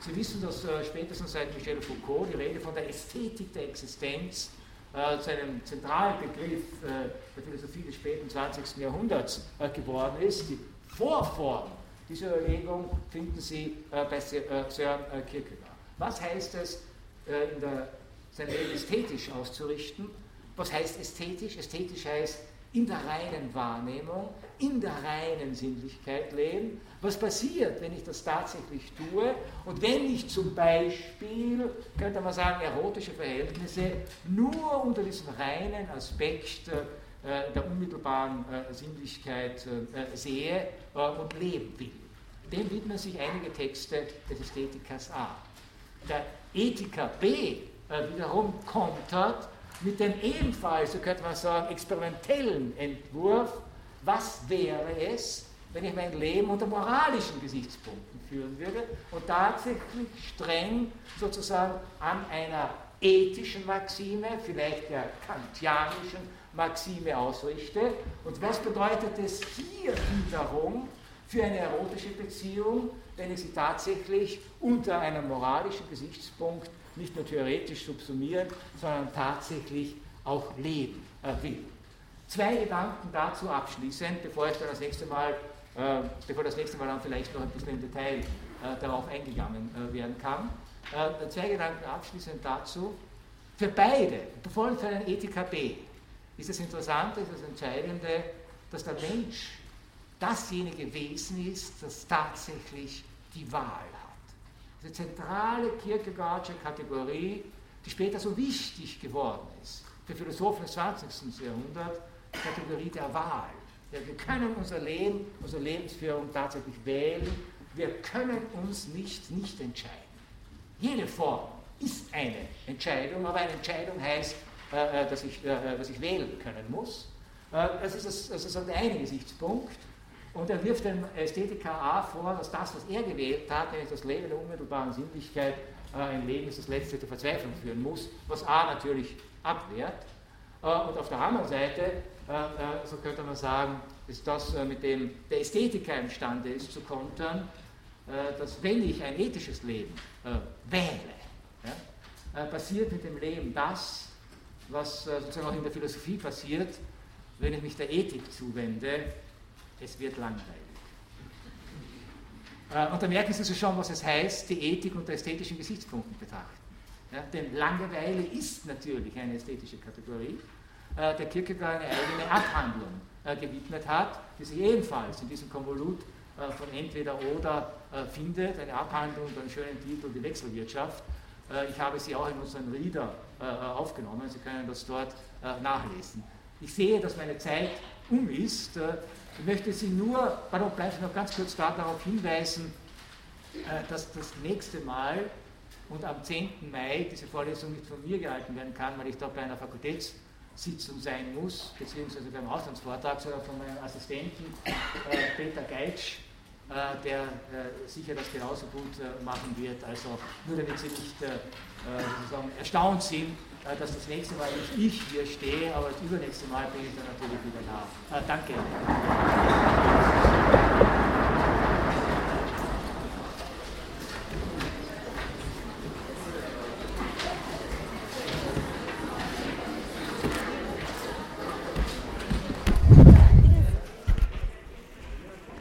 Sie wissen, dass äh, spätestens seit Michel Foucault die Rede von der Ästhetik der Existenz äh, zu einem zentralen Begriff äh, der Philosophie des späten 20. Jahrhunderts äh, geworden ist. Die Vorform Diese Überlegung finden Sie äh, bei Sören Kierkegaard. Was heißt es, in der, sein Leben ästhetisch auszurichten? Was heißt ästhetisch? Ästhetisch heißt in der reinen Wahrnehmung, in der reinen Sinnlichkeit leben. Was passiert, wenn ich das tatsächlich tue und wenn ich zum Beispiel, könnte man sagen, erotische Verhältnisse nur unter diesem reinen Aspekt äh, der unmittelbaren äh, Sinnlichkeit äh, sehe und leben will. Dem widmen sich einige Texte des Ästhetikers A. Der Ethiker B wiederum kontert mit dem ebenfalls, so könnte man sagen, experimentellen Entwurf, was wäre es, wenn ich mein Leben unter moralischen Gesichtspunkten führen würde und tatsächlich streng sozusagen an einer ethischen Maxime, vielleicht der kantianischen Maxime ausrichte. Und was bedeutet es hier wiederum für eine erotische Beziehung, wenn ich sie tatsächlich unter einem moralischen Gesichtspunkt nicht nur theoretisch subsumieren, sondern tatsächlich auch leben will. Zwei Gedanken dazu abschließend, bevor ich dann das nächste Mal, äh, bevor das nächste Mal dann vielleicht noch ein bisschen im Detail äh, darauf eingegangen äh, werden kann. Äh, zwei Gedanken abschließend dazu. Für beide, vor allem für einen Ethiker B, ist das Interessante, ist das Entscheidende, dass der Mensch dasjenige Wesen ist, das tatsächlich die Wahl hat. Diese zentrale Kierkegaardsche Kategorie, die später so wichtig geworden ist für Philosophen des 20. Jahrhunderts, die Kategorie der Wahl. Ja, wir können unser Leben, unsere Lebensführung tatsächlich wählen. Wir können uns nicht nicht entscheiden. Jede Form ist eine Entscheidung, aber eine Entscheidung heißt, äh, äh dass, ich, äh, dass ich wählen können muss. Das ist, das, das ist der eine Gesichtspunkt. Und er wirft dem Ästhetiker A vor, dass das, was er gewählt hat, nämlich das Leben der unmittelbaren Sinnlichkeit, äh, ein Leben ist, das letzte zur Verzweiflung führen muss, was A natürlich abwehrt. Und auf der anderen Seite, so könnte man sagen, ist das, mit dem der Ästhetiker imstande ist zu kontern, dass wenn ich ein ethisches Leben wähle, passiert mit dem Leben das, was äh, sozusagen auch in der Philosophie passiert, wenn ich mich der Ethik zuwende, es wird langweilig. Äh, und da merken Sie schon, was es heißt, die Ethik unter ästhetischen Gesichtspunkten betrachten. Ja, denn Langeweile ist natürlich eine ästhetische Kategorie, äh, der Kierkegaard eine eigene Abhandlung gewidmet hat, die sich ebenfalls in diesem Konvolut von entweder oder findet, eine Abhandlung unter einem schönen Titel Die Wechselwirtschaft. ich habe sie auch in unseren Reader äh, aufgenommen. Sie können das dort äh, nachlesen. Ich sehe, dass meine Zeit um ist. Äh, ich möchte Sie nur, pardon, bleiben Sie noch ganz kurz da, darauf hinweisen, dass das nächste Mal und am 10. Mai diese Vorlesung nicht von mir gehalten werden kann, weil ich da bei einer Fakultätssitzung sein muss, beziehungsweise beim Auslandsvortrag, sondern von meinem Assistenten Peter Geitsch, der sicher das genauso gut machen wird. Also nur damit Sie nicht äh, erstaunt sind, äh, äh, dass das nächste Mal nicht ich hier stehe, aber das übernächste Mal bin ich dann natürlich wieder da. Ah, äh, danke.